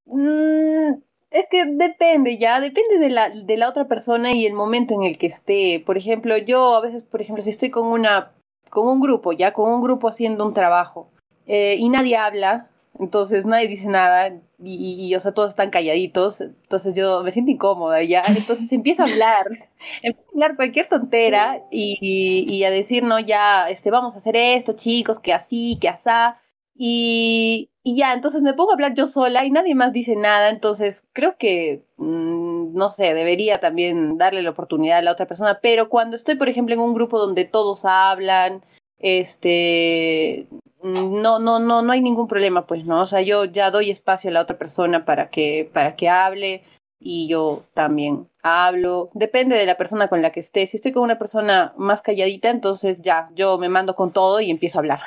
Mm, es que depende, ya, depende de la, de la otra persona y el momento en el que esté. Por ejemplo, yo a veces, por ejemplo, si estoy con una, con un grupo, ya, con un grupo haciendo un trabajo, eh, y nadie habla, entonces nadie dice nada y, o sea, todos están calladitos, entonces yo me siento incómoda ya, entonces empiezo a hablar, [LAUGHS] empiezo a hablar cualquier tontera y, a decir, no, ya, este, vamos a hacer esto, chicos, que así, que asá, y, ya, entonces me pongo a hablar yo sola y nadie más dice nada, entonces creo que, mmm, no sé, debería también darle la oportunidad a la otra persona, pero cuando estoy, por ejemplo, en un grupo donde todos hablan, este, Mm, no, no, no, no hay ningún problema, pues, ¿no? O sea, yo ya doy espacio a la otra persona para que, para que hable y yo también hablo. Depende de la persona con la que esté. Si estoy con una persona más calladita, entonces ya, yo me mando con todo y empiezo a hablar.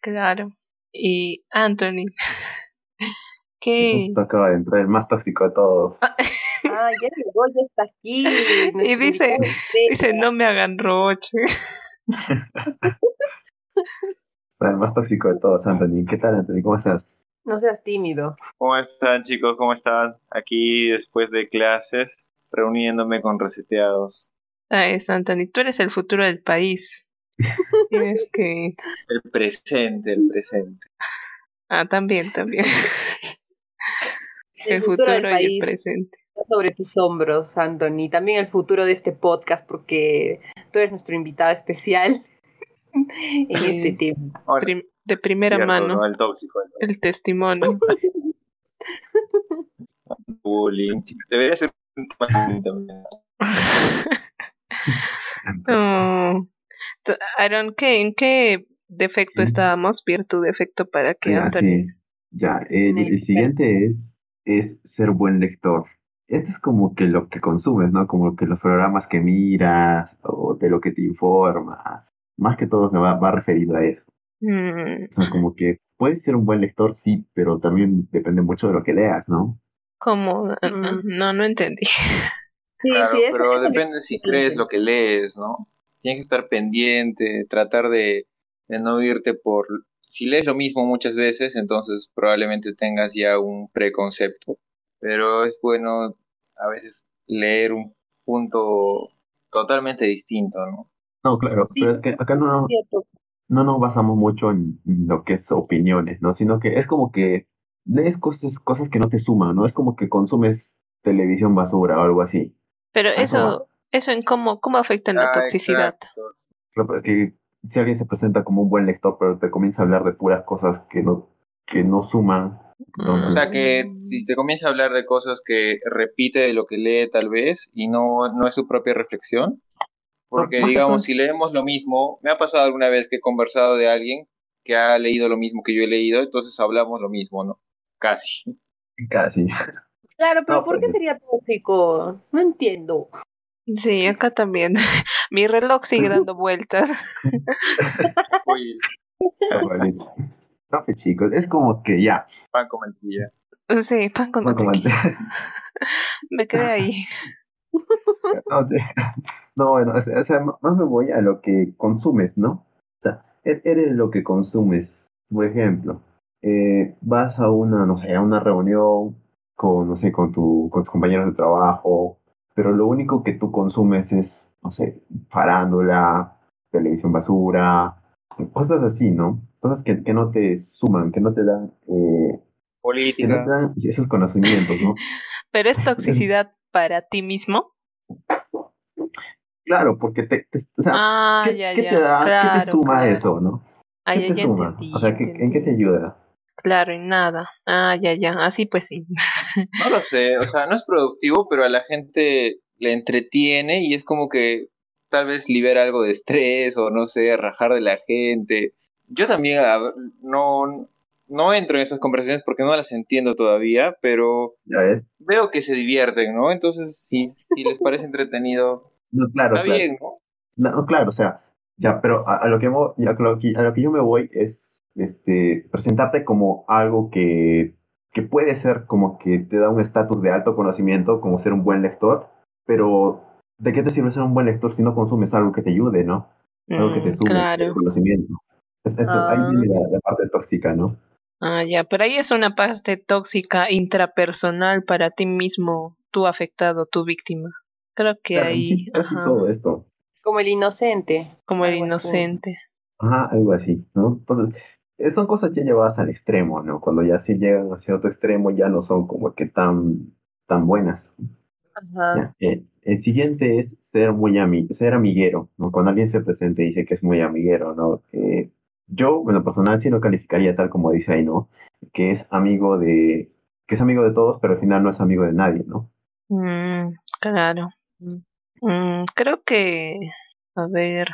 claro. Y Anthony, [LAUGHS] ¿qué? Justo acaba de entrar el más tóxico de todos. Ah, ya llegó, ya está aquí. [LAUGHS] Y dice, dice, no me hagan roche. [LAUGHS] el más tóxico de todos, Anthony. ¿Qué tal, Anthony? ¿Cómo estás? No seas tímido. ¿Cómo están, chicos? ¿Cómo están? Aquí después de clases, reuniéndome con reseteados. Ah, es Anthony. Tú eres el futuro del país. [LAUGHS] Tienes que. El presente, el presente. Ah, también, también. [LAUGHS] El El futuro futuro del y el país. presente. Está sobre tus hombros, Anthony. También el futuro de este podcast, porque tú eres nuestro invitado especial [LAUGHS] en Sí. este tema. Ahora, Prim- de primera cierto, mano, ¿no? El tóxico, el el testimonio. [LAUGHS] bullying. Debería ser un tema también. [LAUGHS] Oh. Aaron, ¿qué, ¿en qué defecto Sí. estábamos? Virtud, defecto para que Ya, Anthony. sí. Ya, el, El- el siguiente es, es ser buen lector. Esto es como que lo que consumes, ¿no? Como que los programas que miras o de lo que te informas. Más que todo se va, va referido a eso. Mm, O sea, como que puedes ser un buen lector, sí, pero también depende mucho de lo que leas, ¿no? ¿Cómo? Ah, ah, Mm. No, no entendí. Sí, Claro, sí, es- pero que- depende si crees lo que lees, ¿no? Tienes que estar pendiente, tratar de, de no irte por... Si lees lo mismo muchas veces, entonces probablemente tengas ya un preconcepto, pero es bueno a veces leer un punto totalmente distinto, ¿no? No, claro, Sí, pero es que acá no, no nos basamos mucho en lo que es opiniones, ¿no? Sino que es como que lees cosas, cosas que no te suman, ¿no? Es como que consumes televisión basura o algo así. Pero eso, eso en cómo, cómo afecta en la Ah, toxicidad. exacto. Claro, pero es que si alguien se presenta como un buen lector, pero te comienza a hablar de puras cosas que no, que no suman, entonces, O sea que si te comienza a hablar de cosas que repite de lo que lee tal vez y no, no es su propia reflexión, porque digamos, si leemos lo mismo, me ha pasado alguna vez que he conversado de alguien que ha leído lo mismo que yo he leído, entonces hablamos lo mismo, ¿no? Casi. casi. Claro, pero No, ¿por qué pues- sería tóxico? No entiendo. Sí, acá también. [LAUGHS] Mi reloj sigue [LAUGHS] dando vueltas. Oye. No, pues, chicos, es como que ya, pan con mantequilla. Sí, pan con como mantequilla. antes. [LAUGHS] Me quedé ahí. No, [LAUGHS] no, bueno, o sea, más me voy a lo que consumes, ¿no? O sea, e- eres lo que consumes. Por ejemplo, eh, vas a una, no sé, a una reunión con, no sé, con, tu, con tus compañeros de trabajo, pero lo único que tú consumes es, no sé, farándula, televisión basura, cosas así, ¿no? Cosas que, que no te suman, que no te dan, eh, que no Política. te dan esos conocimientos, ¿no? [LAUGHS] Pero es toxicidad para ti mismo. Claro, porque te, te- o sea, Ah, ¿qué, ya, qué ya. te da, qué te suma claro. eso, no? Ah, ¿Qué ya, te suma? entendí. O sea, ¿qué- ¿en qué te ayuda? Claro, en nada. Ah, ya, ya. Así pues sí. [LAUGHS] No lo sé, o sea, no es productivo, pero a la gente le entretiene y es como que tal vez libera algo de estrés o no sé, rajar de la gente. Yo también no, no entro en esas conversaciones porque no las entiendo todavía, pero ¿Ya ves? veo que se divierten, ¿no? Entonces, si, si les parece entretenido, No, claro, está claro. bien, ¿no? No, no, claro, o sea, ya, pero a, a lo que a lo que, a lo que yo me voy es este, presentarte como algo que, que puede ser como que te da un estatus de alto conocimiento, como ser un buen lector, pero ¿de qué te sirve ser un buen lector si no consumes algo que te ayude, ¿no? Algo que te Mm, sume claro. el conocimiento. Es- es- Ahí Ah. viene la, la parte tóxica, ¿no? Ah, ya. Pero ahí es una parte tóxica intrapersonal para ti mismo, tú afectado, tu víctima. Creo que Claro, ahí, ajá, todo esto. Como el inocente. como el así. inocente. Ajá, algo así, ¿no? Entonces, eh, son cosas ya llevadas al extremo, ¿no? Cuando ya sí llegan hacia otro extremo ya no son como que tan, tan buenas. Ajá. Ya, eh, el siguiente es ser muy ami ser amiguero, ¿no? Cuando alguien se presenta y dice que es muy amiguero, ¿no? Eh, yo, bueno, personal sí lo calificaría tal como dice ahí, ¿no? Que es amigo de, que es amigo de todos, pero al final no es amigo de nadie, ¿no? Mm, claro. Mm, creo que, a ver,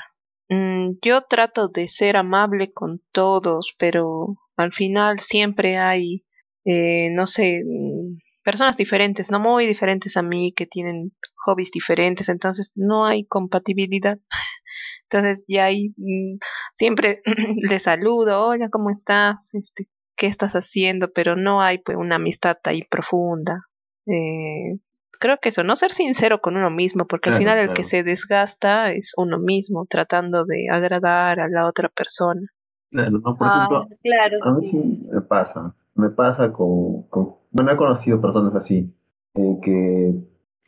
mm, yo trato de ser amable con todos, pero al final siempre hay, eh, no sé, mm, personas diferentes, no muy diferentes a mí, que tienen hobbies diferentes, entonces no hay compatibilidad. [LAUGHS] Entonces ya ahí mm, siempre [LAUGHS] les saludo, hola, ¿cómo estás? Este, ¿qué estás haciendo? Pero no hay pues una amistad ahí profunda. Eh, creo que eso, no ser sincero con uno mismo, porque al final el que se desgasta es uno mismo, tratando de agradar a la otra persona. Claro, ¿no? Por Ah, ejemplo, claro, A mí sí. sí me pasa, me pasa con, con- bueno, he conocido personas así, eh, que,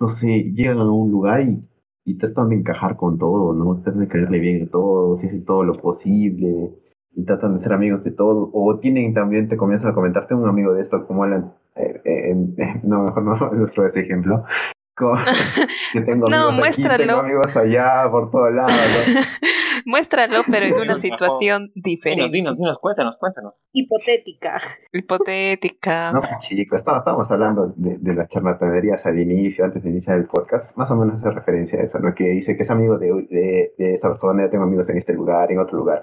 no sé, llegan a un lugar y, y tratan de encajar con todo, ¿no? Tratan de caerle bien a todos, hacen todo lo posible, y tratan de ser amigos de todos, o tienen también, te comienzan a comentarte un amigo de esto, como él, eh, eh, [LAUGHS] no, mejor no, [LAUGHS] no ese ejemplo, [LAUGHS] que tengo no, amigos aquí, tengo amigos allá, por todos lados, ¿no? Muéstralo, pero en una Dinos, situación Dinos, diferente, dinos, dinos, cuéntanos, cuéntanos. Hipotética. hipotética. No, chicos, estaba- estábamos hablando de, de las charlatanerías al inicio, antes de iniciar el podcast, más o menos hace referencia a eso, ¿no? Que dice que es amigo de, de, de esta persona, yo tengo amigos en este lugar, en otro lugar.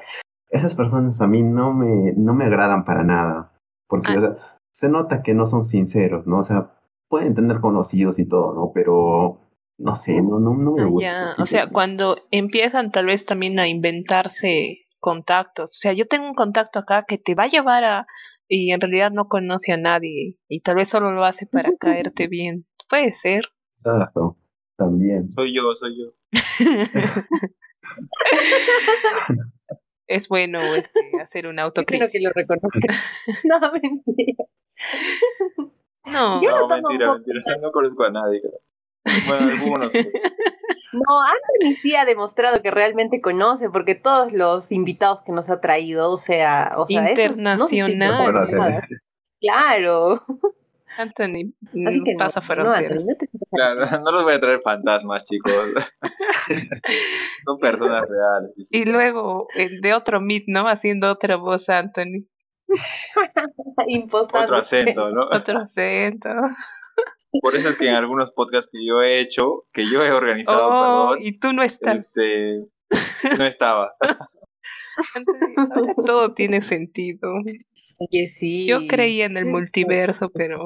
Esas personas a mí no me, no me agradan para nada, porque Ah. o sea, se nota que no son sinceros, ¿no? O sea, pueden tener conocidos y todo, ¿no? Pero, no sé, no, no, no me Ah, gusta. ya, O sea, cuando empiezan tal vez también a inventarse contactos. O sea, yo tengo un contacto acá que te va a llevar a... y en realidad no conoce a nadie y tal vez solo lo hace para caerte bien. Puede ser. Exacto, también. Soy yo, soy yo. [LAUGHS] es bueno este, hacer una Qué bueno que autocrítica. lo reconozca. [LAUGHS] no, mentira. No, Yo lo No, tomo un mentira, mentira. No conozco a nadie, creo. Bueno, algunos. [LAUGHS] No, Anthony sí ha demostrado que realmente conoce, porque todos los invitados que nos ha traído, o sea, o sea no se Internacional. Claro. [LAUGHS] Anthony Así mm, que pasa no, Anthony, fronteras. no te sientas Claro, no los voy a traer fantasmas, chicos. [LAUGHS] Son personas reales. y luego el de otro meet, ¿no? Haciendo otra voz, Anthony. impostando. Otro acento, ¿no? Otro acento. Por eso es que en [LAUGHS] algunos podcasts que yo he hecho, que yo he organizado, Oh, perdón, y tú no estás. este, no estaba. [LAUGHS] Anthony, ahora todo tiene sentido. Que sí. Yo creía en el multiverso, pero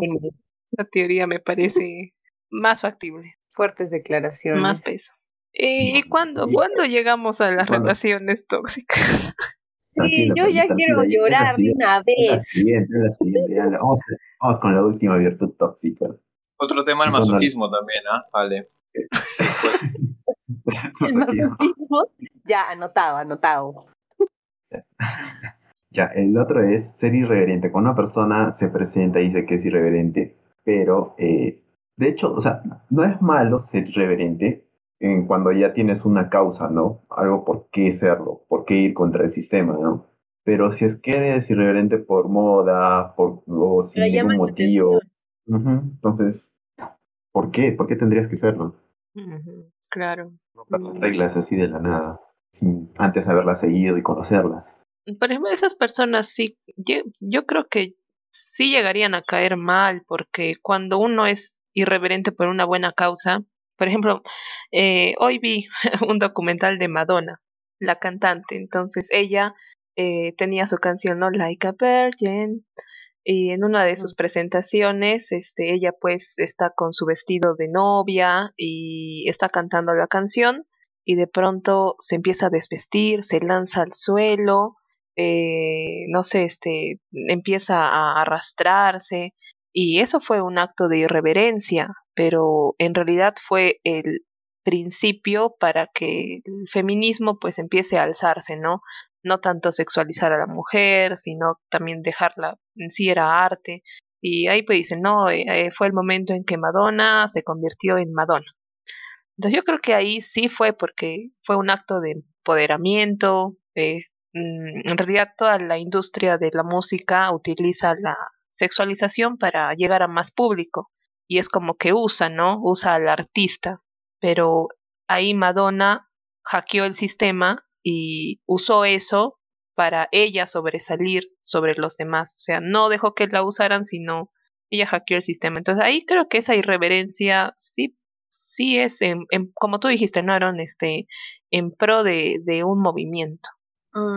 esa teoría me parece más factible, Fuertes declaraciones. más peso. ¿Y No, cuándo, sí. cuándo llegamos a las ¿Cuándo? relaciones tóxicas? [LAUGHS] Sí, yo ya quiero llorar de una la vez. siguiente, la siguiente, ya la- vamos, vamos con la última virtud tóxica. Otro tema, el masoquismo también, ¿ah? Vale. El masoquismo. Ya, anotado, anotado. [LAUGHS] Ya, el otro es ser irreverente. Cuando una persona se presenta y dice que es irreverente, pero eh, de hecho, o sea, no es malo ser irreverente en cuando ya tienes una causa, ¿no? Algo por qué serlo, por qué ir contra el sistema, ¿no? Pero si es que eres irreverente por moda, por o sin ningún motivo, entonces, ¿por qué? ¿Por qué tendrías que serlo? Ujú, Claro. Romper las Mm. reglas así de la nada, sin antes haberlas seguido y conocerlas. Por ejemplo, esas personas sí, yo, yo creo que sí llegarían a caer mal, porque cuando uno es irreverente por una buena causa, por ejemplo, eh, hoy vi [LAUGHS] un documental de Madonna, la cantante, entonces ella eh, tenía su canción, ¿no? Like a Virgin, y en una de sus presentaciones, este, ella pues está con su vestido de novia y está cantando la canción y de pronto se empieza a desvestir, se lanza al suelo, eh, no sé, este, empieza a arrastrarse y eso fue un acto de irreverencia, pero en realidad fue el principio para que el feminismo pues empiece a alzarse, ¿no? No tanto sexualizar a la mujer, sino también dejarla en sí era arte. Y ahí pues dicen, no, eh, eh, fue el momento en que Madonna se convirtió en Madonna. Entonces yo creo que ahí sí fue porque fue un acto de empoderamiento. eh, mm, en realidad toda la industria de la música utiliza la sexualización para llegar a más público. Y es como que usa, ¿no? Usa al artista. Pero ahí Madonna hackeó el sistema y usó eso para ella sobresalir sobre los demás. O sea, no dejó que la usaran, sino ella hackeó el sistema. Entonces ahí creo que esa irreverencia sí, sí es, en, en- como tú dijiste, ¿no, Aaron? Este, en pro de, de un movimiento.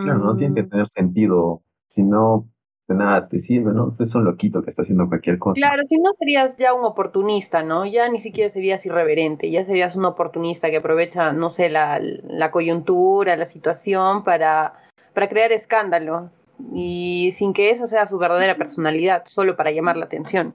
Claro, no tiene que Mm, tener sentido, si no, de nada te sirve, ¿no? Es un loquito que está haciendo cualquier cosa. Claro, si no serías ya un oportunista, ¿no? Ya ni siquiera serías irreverente, ya serías un oportunista que aprovecha, no sé, la, la coyuntura, la situación para, para crear escándalo y sin que esa sea su verdadera personalidad, solo para llamar la atención.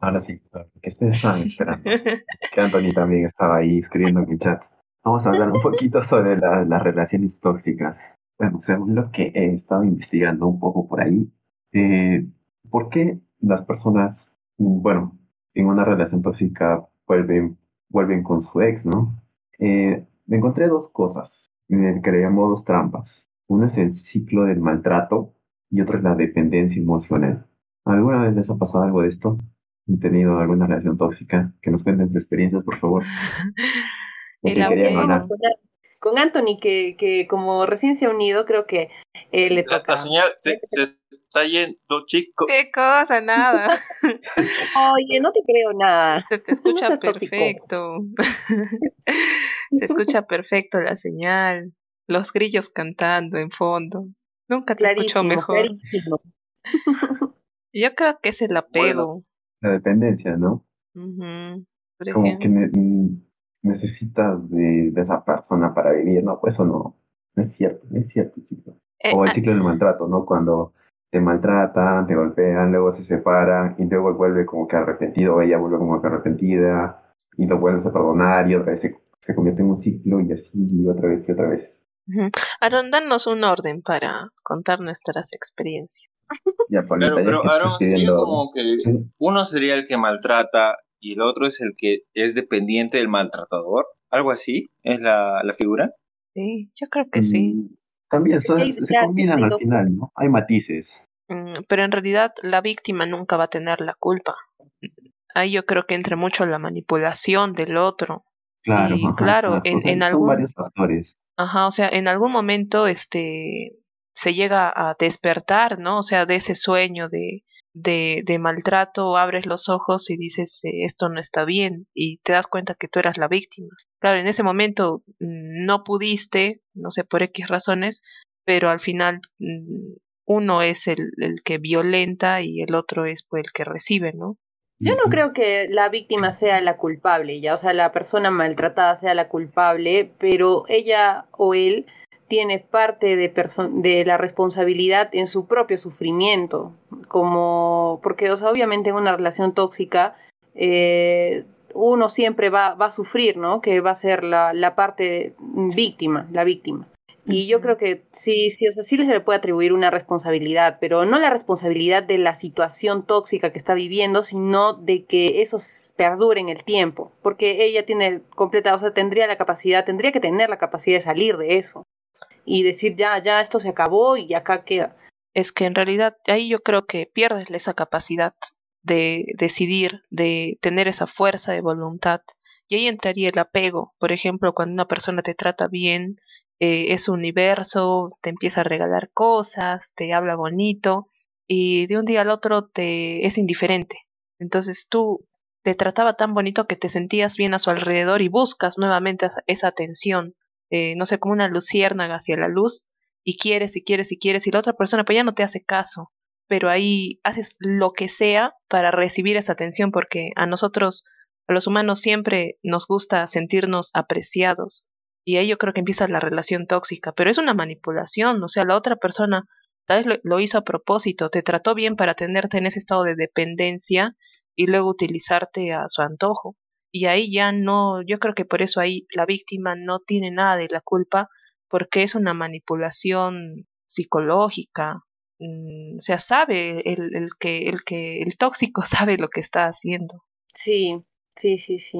Ahora sí, que ustedes estaban esperando. [LAUGHS] Que Anthony también estaba ahí escribiendo en el chat. Vamos a hablar un poquito sobre la- las relaciones tóxicas. Bueno, según lo que he estado investigando un poco por ahí, eh, ¿por qué las personas, bueno, en una relación tóxica vuelven, vuelven con su ex, ¿no? Eh, me encontré dos cosas, que le llamo dos trampas. Uno es el ciclo del maltrato y otro es la dependencia emocional. ¿Alguna vez les ha pasado algo de esto? ¿Han tenido alguna relación tóxica? Que nos cuenten sus experiencias, por favor. [LAUGHS] El. Con Anthony, que, que como recién se ha unido, creo que eh, le La, toca. la señal se, se está yendo, chico. ¿Qué cosa? Nada. [LAUGHS] Oye, no te creo nada. Se te escucha perfecto. Se escucha perfecto la señal. Los grillos cantando en fondo. Nunca te escucho mejor. clarísimo. [LAUGHS] Yo creo que es el apego. La dependencia, ¿no? Por Como ejemplo. que ne- mm, necesitas de, de esa persona para vivir, ¿no? Pues eso no, no es cierto, no es cierto, chicos. Eh, O el ah, ciclo del maltrato, ¿no? Cuando te maltratan, te golpean, luego se separan y luego vuelve como que arrepentido, ella vuelve como que arrepentida y lo vuelves a perdonar y otra vez se, se convierte en un ciclo y así y otra vez y otra vez. Aaron, danos un orden para contar nuestras experiencias. Ya, Paulita, Claro, ya pero Aaron sería como que uno sería el que maltrata y el otro es el que es dependiente del maltratador. Algo así es la, la figura. Sí, yo creo que sí. Mm, También son- se combinan al final, ¿no? Hay matices. Mm, Pero en realidad la víctima nunca va a tener la culpa. Ahí yo creo que entra mucho la manipulación del otro. Claro, Y ajá, claro, en- O sea, en son algún- varios factores. Ajá, o sea, en algún momento este se llega a despertar, ¿no? O sea, de ese sueño de, de, de maltrato, abres los ojos y dices, eh, esto no está bien, y te das cuenta que tú eras la víctima. Claro, en ese momento mm, no pudiste, no sé por X razones, pero al final mm, uno es el, el que violenta y el otro es pues, el que recibe, ¿no? Yo no creo que la víctima sea la culpable, ya, o sea, la persona maltratada sea la culpable, pero ella o él tiene parte de, de la responsabilidad en su propio sufrimiento, como, porque, o sea, obviamente en una relación tóxica, eh, uno siempre va, va a sufrir, ¿no? Que va a ser la, la parte víctima, la víctima. Y yo creo que sí, sí, o sea, sí se le puede atribuir una responsabilidad, pero no la responsabilidad de la situación tóxica que está viviendo, sino de que eso perdure en el tiempo, porque ella tiene completa, o sea, tendría la capacidad, tendría que tener la capacidad de salir de eso y decir ya, ya esto se acabó y acá queda. es que en realidad ahí yo creo que pierdes esa capacidad de decidir, de tener esa fuerza de voluntad. Y ahí entraría el apego. Por ejemplo, cuando una persona te trata bien, eh, es universo, te empieza a regalar cosas, te habla bonito y de un día al otro te es indiferente. Entonces tú te trataba tan bonito que te sentías bien a su alrededor y buscas nuevamente esa atención, eh, no sé, como una luciérnaga hacia la luz y quieres y quieres y quieres y la otra persona pues ya no te hace caso, pero ahí haces lo que sea para recibir esa atención porque a nosotros, a los humanos siempre nos gusta sentirnos apreciados y ahí yo creo que empieza la relación tóxica, pero es una manipulación, o sea, la otra persona tal vez lo, lo hizo a propósito, te trató bien para tenerte en ese estado de dependencia y luego utilizarte a su antojo. Y ahí ya no, yo creo que por eso ahí la víctima no tiene nada de la culpa, porque es una manipulación psicológica. Mm, o sea, sabe el, el que, el que, el tóxico [LAUGHS] sabe lo que está haciendo. Sí, sí, sí, sí.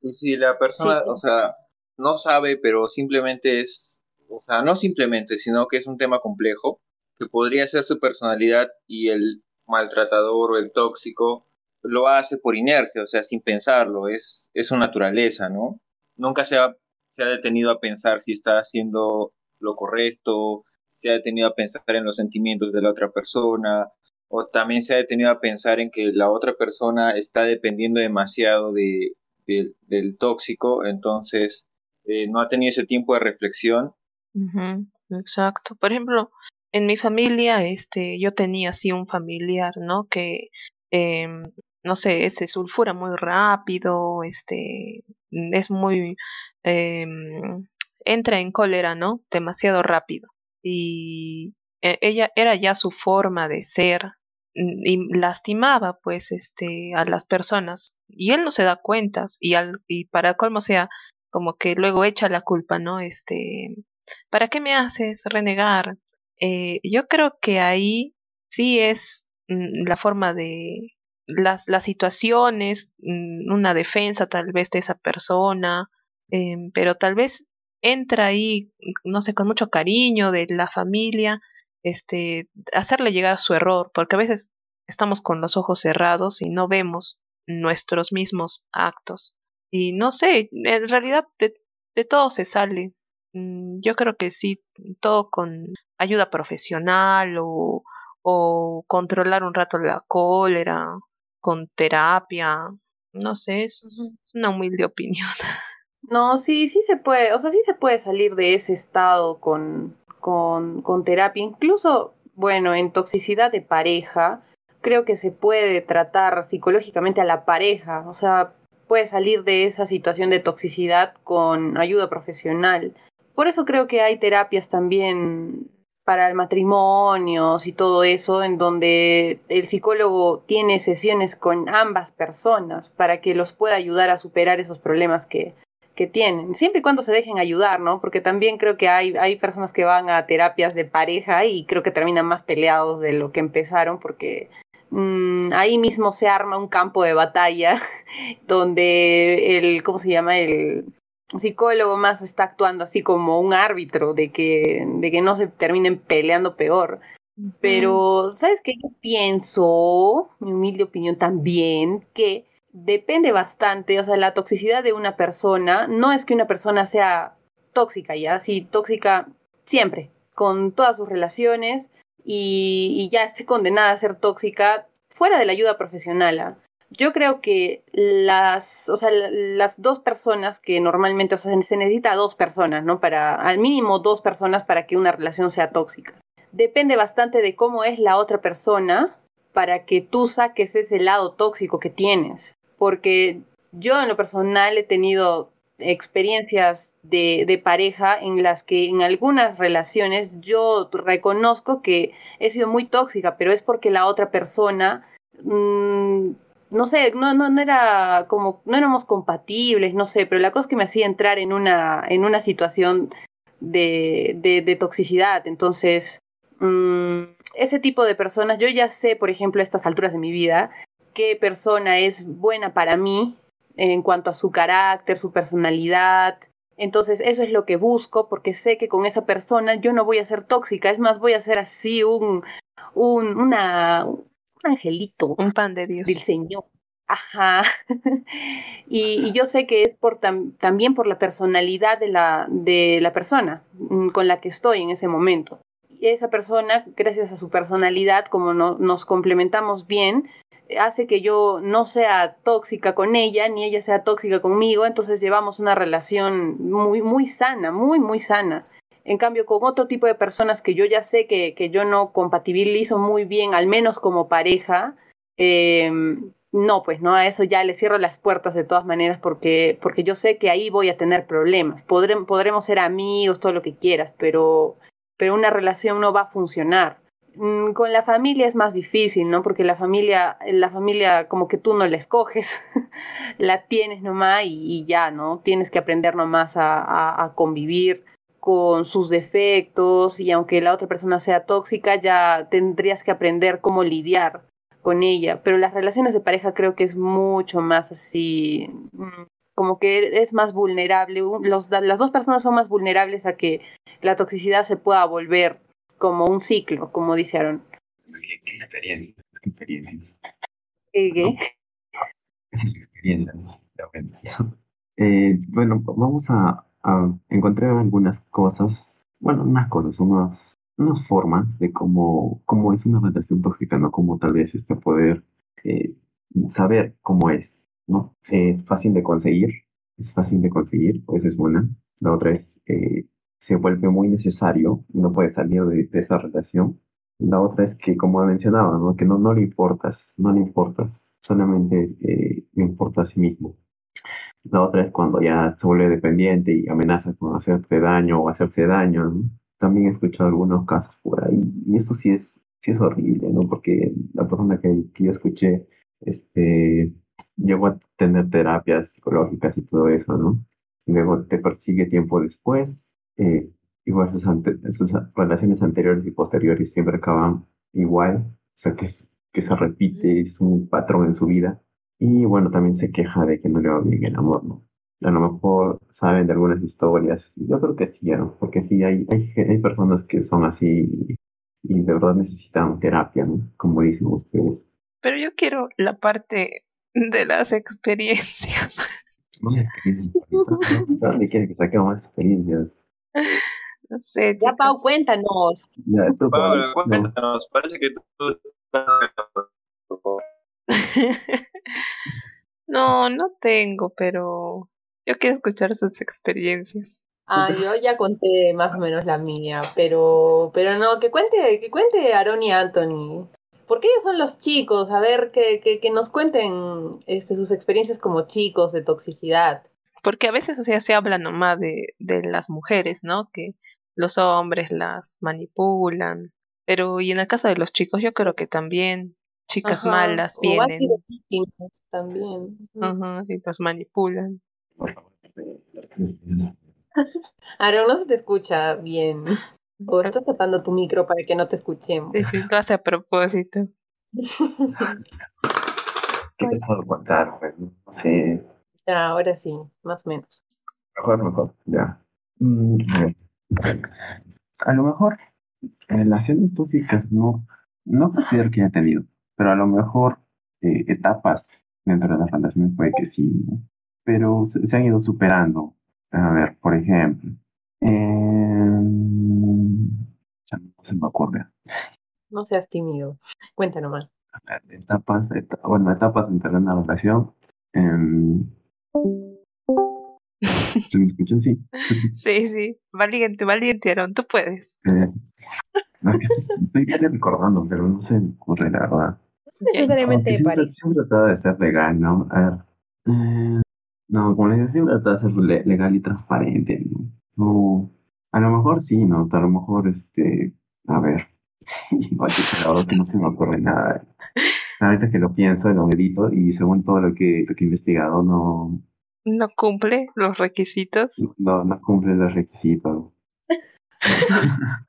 Y si la persona, Sí. o sea, no sabe, pero simplemente es, o sea, no simplemente, sino que es un tema complejo, que podría ser su personalidad y el maltratador o el tóxico lo hace por inercia, o sea, sin pensarlo, es, es su naturaleza, ¿no? Nunca se ha, se ha detenido a pensar si está haciendo lo correcto, se ha detenido a pensar en los sentimientos de la otra persona, o también se ha detenido a pensar en que la otra persona está dependiendo demasiado de, de- del tóxico, entonces eh, no ha tenido ese tiempo de reflexión. Exacto. Por ejemplo, en mi familia, este, yo tenía así un familiar, ¿no? Que, em, no sé, se sulfura muy rápido, este, es muy, em, entra en cólera, ¿no? Demasiado rápido. Y e- ella era ya su forma de ser mm, y lastimaba, pues, este, a las personas. Y él no se da cuentas y al, y para colmo sea, como que luego echa la culpa, ¿no? Este, ¿para qué me haces renegar? Eh, yo creo que ahí sí es mm, la forma de las, las situaciones, mm, una defensa tal vez de esa persona, em, pero tal vez entra ahí, no sé, con mucho cariño de la familia, este, hacerle llegar su error, porque a veces estamos con los ojos cerrados y no vemos nuestros mismos actos. Y no sé, en realidad de, de todo se sale. Mm, Yo creo que sí, todo con ayuda profesional o, o controlar un rato la cólera, con terapia, no sé, es, una humilde opinión. [LAUGHS] No, sí, sí se puede, o sea, sí se puede salir de ese estado con, con, con terapia. Incluso, bueno, en toxicidad de pareja, creo que se puede tratar psicológicamente a la pareja, o sea, puede salir de esa situación de toxicidad con ayuda profesional. Por eso creo que hay terapias también para el matrimonio y todo eso, en donde el psicólogo tiene sesiones con ambas personas para que los pueda ayudar a superar esos problemas que, que tienen, siempre y cuando se dejen ayudar, ¿no? Porque también creo que hay, hay personas que van a terapias de pareja y creo que terminan más peleados de lo que empezaron porque mmm, ahí mismo se arma un campo de batalla [LAUGHS] donde el, ¿cómo se llama? El psicólogo más está actuando así como un árbitro de que, de que no se terminen peleando peor. Pero, ¿sabes qué? Yo pienso, mi humilde opinión también, que depende bastante, o sea, la toxicidad de una persona, no es que una persona sea tóxica, ya, sí, tóxica siempre, con todas sus relaciones y, y ya esté condenada a ser tóxica fuera de la ayuda profesional. ¿ah? Yo creo que las, o sea, las dos personas que normalmente, o sea, se necesita dos personas, ¿no? Para, al mínimo dos personas para que una relación sea tóxica. Depende bastante de cómo es la otra persona para que tú saques ese lado tóxico que tienes porque yo en lo personal he tenido experiencias de, pareja en las que en algunas relaciones yo reconozco que he sido muy tóxica, pero es porque la otra persona, mmm, no sé, no, no, no era como, no éramos compatibles, no sé, pero la cosa es que me hacía entrar en una, en una situación de, de, toxicidad. Entonces, mmm, ese tipo de personas, yo ya sé, por ejemplo, a estas alturas de mi vida, qué persona es buena para mí en cuanto a su carácter, su personalidad. Entonces eso es lo que busco porque sé que con esa persona yo no voy a ser tóxica, es más, voy a ser así un, un, una, un angelito. Un pan de Dios. Del Señor. Ajá. [LAUGHS] y, y, yo sé que es por tam, también por la personalidad de la, de la persona con la que estoy en ese momento. Y esa persona, gracias a su personalidad, como no, nos complementamos bien, hace que yo no sea tóxica con ella, ni ella sea tóxica conmigo, entonces llevamos una relación muy, muy sana, muy, muy sana. En cambio, con otro tipo de personas que yo ya sé que, que yo no compatibilizo muy bien, al menos como pareja, eh, no, pues no, a eso ya le cierro las puertas de todas maneras porque, porque yo sé que ahí voy a tener problemas. Podremos ser amigos, todo lo que quieras, pero, pero una relación no va a funcionar con la familia es más difícil, ¿no? Porque la familia, la familia como que tú no la escoges, [LAUGHS] la tienes nomás y, y, ya, ¿no? Tienes que aprender nomás a, a, convivir con sus defectos y aunque la otra persona sea tóxica, ya tendrías que aprender cómo lidiar con ella. Pero las relaciones de pareja creo que es mucho más así, como que es más vulnerable, Los, las dos personas son más vulnerables a que la toxicidad se pueda volver como un ciclo, como dice Aaron. ¿Qué, qué experiencia? ¿Qué experiencia? ¿Qué? [LAUGHS] qué? experiencia, eh, bueno, vamos a, a, encontrar algunas cosas, bueno, unas cosas, unas, formas de cómo, cómo es una relación tóxica, ¿no? Como tal vez este poder eh, saber cómo es, ¿no? Es fácil de conseguir, es fácil de conseguir, pues es buena. La otra es eh, se vuelve muy necesario, no puede salir de, de, esa relación. La otra es que, como mencionaba, ¿no? que no, no le importas, no le importas, solamente eh, le importa a sí mismo. La otra es cuando ya se vuelve dependiente y amenaza con hacerte daño o hacerse daño. ¿no? También he escuchado algunos casos por ahí y eso sí es, sí es horrible, ¿no? porque la persona que, que yo escuché este, llegó a tener terapias psicológicas y todo eso, ¿no? Y luego te persigue tiempo después eh, igual sus, ante sus, relaciones anteriores y posteriores siempre acaban igual, o sea que, que se repite, es un patrón en su vida. Y bueno, también se queja de que no le va bien el amor, ¿no? a lo mejor saben de algunas historias. Yo creo que sí, ¿no? porque sí, hay, hay, hay personas que son así y de verdad necesitan terapia, ¿no? Como dicen ustedes. Pero yo quiero la parte de las experiencias. Más experiencias. [LAUGHS] ¿Dónde quieren que saquemos más experiencias? No sé, Ya. Pau, cuéntanos. Ya, tú, Pablo, Pablo, no. cuéntanos, parece que tú estás... [LAUGHS] no, no tengo, pero yo quiero escuchar sus experiencias. Ah, yo ya conté más o menos la mía, pero, pero no, que cuente, que cuente Aaron y Anthony. Porque ellos son los chicos, a ver, que, que, que nos cuenten este, sus experiencias como chicos de toxicidad. Porque a veces, o sea, se habla nomás de, de las mujeres, ¿no? Que los hombres las manipulan. Pero, y en el caso de los chicos, yo creo que también chicas Ajá, malas vienen sido víctimas también. ajá, y los manipulan. [LAUGHS] Aaron, no se te escucha bien. O estás tapando tu micro para que no te escuchemos. Sí, sí, lo hace a propósito. [LAUGHS] ¿Qué te puedo contar? Pues, no sé, Ya, ahora sí, más o menos. mejor, mejor, ya. Mm. A lo mejor, relaciones tóxicas no, no considero que haya tenido, pero a lo mejor eh, etapas dentro de las relaciones puede que sí, ¿no? Pero se, se han ido superando. A ver, por ejemplo, em, ya no se me ocurre. No seas tímido. Cuenta nomás. etapas, eta- bueno, etapas dentro de una relación. em, ¿se me escuchan? Sí. [LAUGHS] Sí, sí. Valiente, valiente, Aaron, tú puedes. Eh, no, estoy recordando, pero no se me ocurre la verdad. Necesariamente de siempre, París. siempre trataba de ser legal, ¿no? A ver. eh, no, como les decía, siempre trataba de ser le- legal y transparente, ¿no? A lo mejor sí, ¿no? A lo mejor, este, a ver. [LAUGHS] Verdad que no se me ocurre nada. Ahorita que lo pienso, lo medito y según todo lo que, lo que he investigado, no, No cumple los requisitos. no, no cumple los requisitos. [LAUGHS]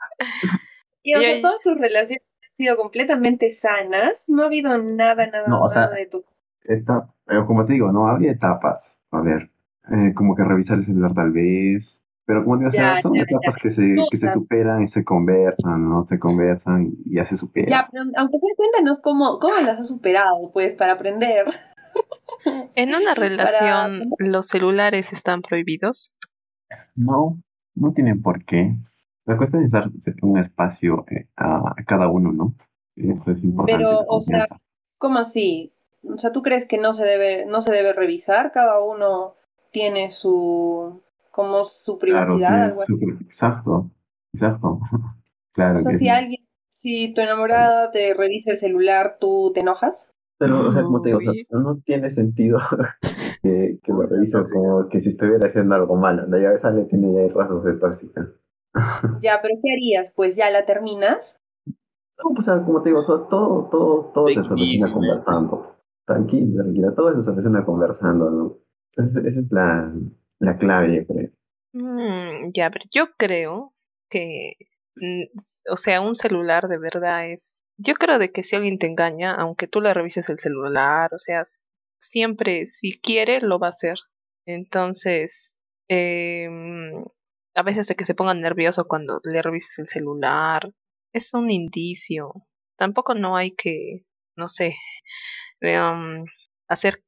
Y ahí- todas tus relaciones han sido completamente sanas. No ha habido nada, nada, No, o nada sea, de tu. Eta- pero como te digo, no habría etapas. A ver, eh, como que revisar el celular tal vez. Pero como te digo, son ya, etapas ya. que se, que se superan y se conversan, ¿no? Se conversan y ya se superan. Ya, pero aunque sea, cuéntanos cómo, cómo las has superado, pues, para aprender. [LAUGHS] En una [LAUGHS] Para- relación, ¿los celulares están prohibidos? No, no tienen por qué. La cuestión es dar un espacio eh, a, a cada uno, ¿no? Eso es importante. Pero, o sea. ¿Cómo así? O sea, ¿tú crees que no se debe, no se debe revisar? Cada uno tiene su, como su Claro, privacidad, sí, algo así. exacto, exacto. [LAUGHS] Claro O sea, que si sí. alguien, si tu enamorada te revisa el celular, ¿tú te enojas? Pero, o sea, como te digo, o sea, no tiene sentido [LAUGHS] que, que lo revise como que si estuviera haciendo algo malo. ¿no? Ya sale, tiene ya rasgos de tóxica. [LAUGHS] Ya, pero ¿qué harías? Pues ya la terminas. No, pues, sea, como te digo, todo, todo, todo, todo se soluciona conversando. Tranquila, tranquila, todo se soluciona conversando, ¿no? Esa, es la, la clave, yo creo. Mm, ya, pero yo creo que, mm, o sea, un celular de verdad es... Yo creo de que si alguien te engaña, aunque tú le revises el celular, o sea, siempre, si quiere, lo va a hacer. Entonces, em, a veces de que se ponga nervioso cuando le revises el celular, es un indicio. Tampoco no hay que, no sé, em, hacer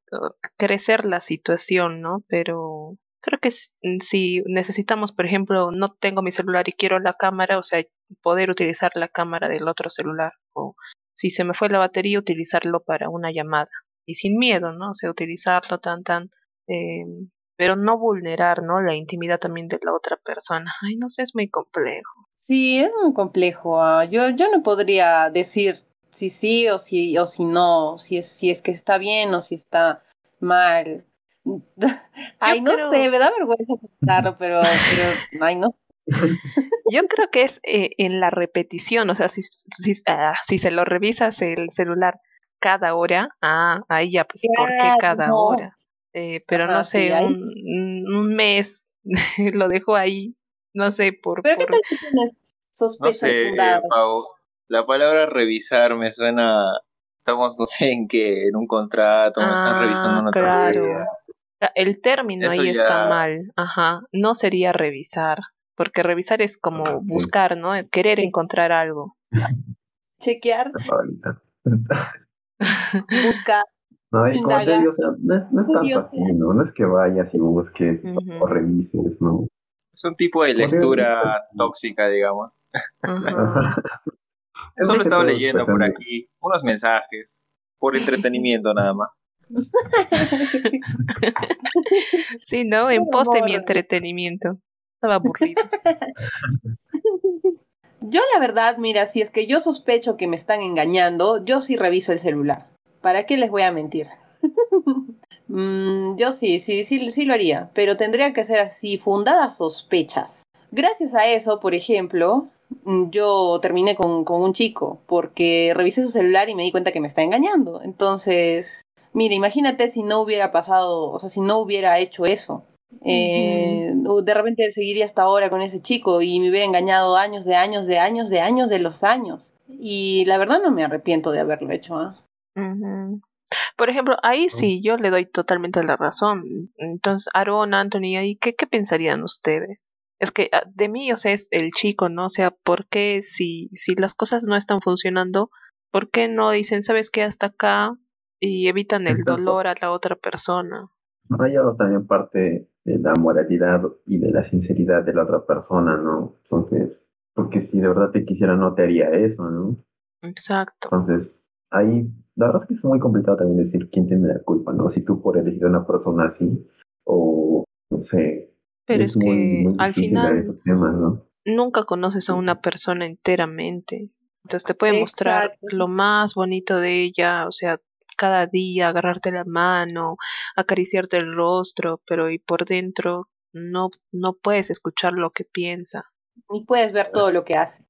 crecer la situación, ¿no? Pero creo que si necesitamos, por ejemplo, no tengo mi celular y quiero la cámara, o sea, poder utilizar la cámara del otro celular. O si se me fue la batería, utilizarlo para una llamada. Y sin miedo, ¿no? O sea, utilizarlo tan, tan... em, pero no vulnerar, ¿no? La intimidad también de la otra persona. Ay, no sé, es muy complejo. Sí, es muy complejo. ah, Yo, yo no podría decir si sí o si, o si no, si es, si es que está bien o si está mal. [LAUGHS] Ay, no creo- sé, me da vergüenza contarlo, [LAUGHS] pero, pero, ay, no. [LAUGHS] Yo creo que es eh, en la repetición, o sea, si, si, ah, si se lo revisas el celular cada hora, ah, ahí ya, pues, ¿por qué cada no. hora? Eh, pero Ajá, no sé, un, un mes [LAUGHS] lo dejo ahí, no sé, por... Pero ¿qué por- tal si tienes No sospechas sé? Pau. La palabra revisar me suena. Estamos, [LAUGHS] no sé en qué, en un contrato, me están revisando Ah, una claro. tarea. Ah, El término Eso ahí está mal, ajá, no sería revisar, porque revisar es como buscar, ¿no? Querer encontrar algo. Chequear, [LAUGHS] buscar. No, y como te digo, o sea, no es, no es tanto Curiosidad. así, ¿no? No es que vayas y busques Ujú. o revises, ¿no? Es un tipo de lectura tóxica, digamos. Ajá. Es Solo más que estaba leyendo por aquí unos mensajes, por entretenimiento nada más. [LAUGHS] Sí, ¿no? En pos de mi entretenimiento. Estaba aburrido. [LAUGHS] Yo la verdad, mira, si es que yo sospecho que me están engañando, yo sí reviso el celular. ¿Para qué les voy a mentir? [LAUGHS] Mm, yo sí, sí, sí, sí lo haría, pero tendría que ser así, fundadas sospechas. Gracias a eso, por ejemplo, mm, yo terminé con, con un chico porque revisé su celular y me di cuenta que me está engañando. Entonces, mira, imagínate si no hubiera pasado, o sea, si no hubiera hecho eso. Eh, de repente seguiría hasta ahora con ese chico y me hubiera engañado años de años de años de años de los años. Y la verdad no me arrepiento de haberlo hecho. Ujú. Por ejemplo, ahí sí, yo le doy totalmente la razón. Entonces, Aaron, Anthony, ahí, ¿qué, qué pensarían ustedes? Es que ah, de mí, o sea, es el chico, ¿no? O sea, ¿por qué si, si las cosas no están funcionando, ¿por qué no dicen, sabes qué, hasta acá y evitan el Exacto. dolor a la otra persona? Yo también parte de la moralidad y de la sinceridad de la otra persona, ¿no? Entonces, porque si de verdad te quisiera, no te haría eso, ¿no? Exacto. Entonces, ahí, la verdad es que es muy complicado también decir quién tiene la culpa, ¿no? Si tú por elegir a una persona así, o no sé. Pero es que muy al final esos temas, ¿no? nunca conoces a una persona enteramente. Entonces te puede mostrar Exacto. lo más bonito de ella, o sea, cada día agarrarte la mano, acariciarte el rostro, pero y por dentro no, no puedes escuchar lo que piensa. Y puedes ver todo lo que hace.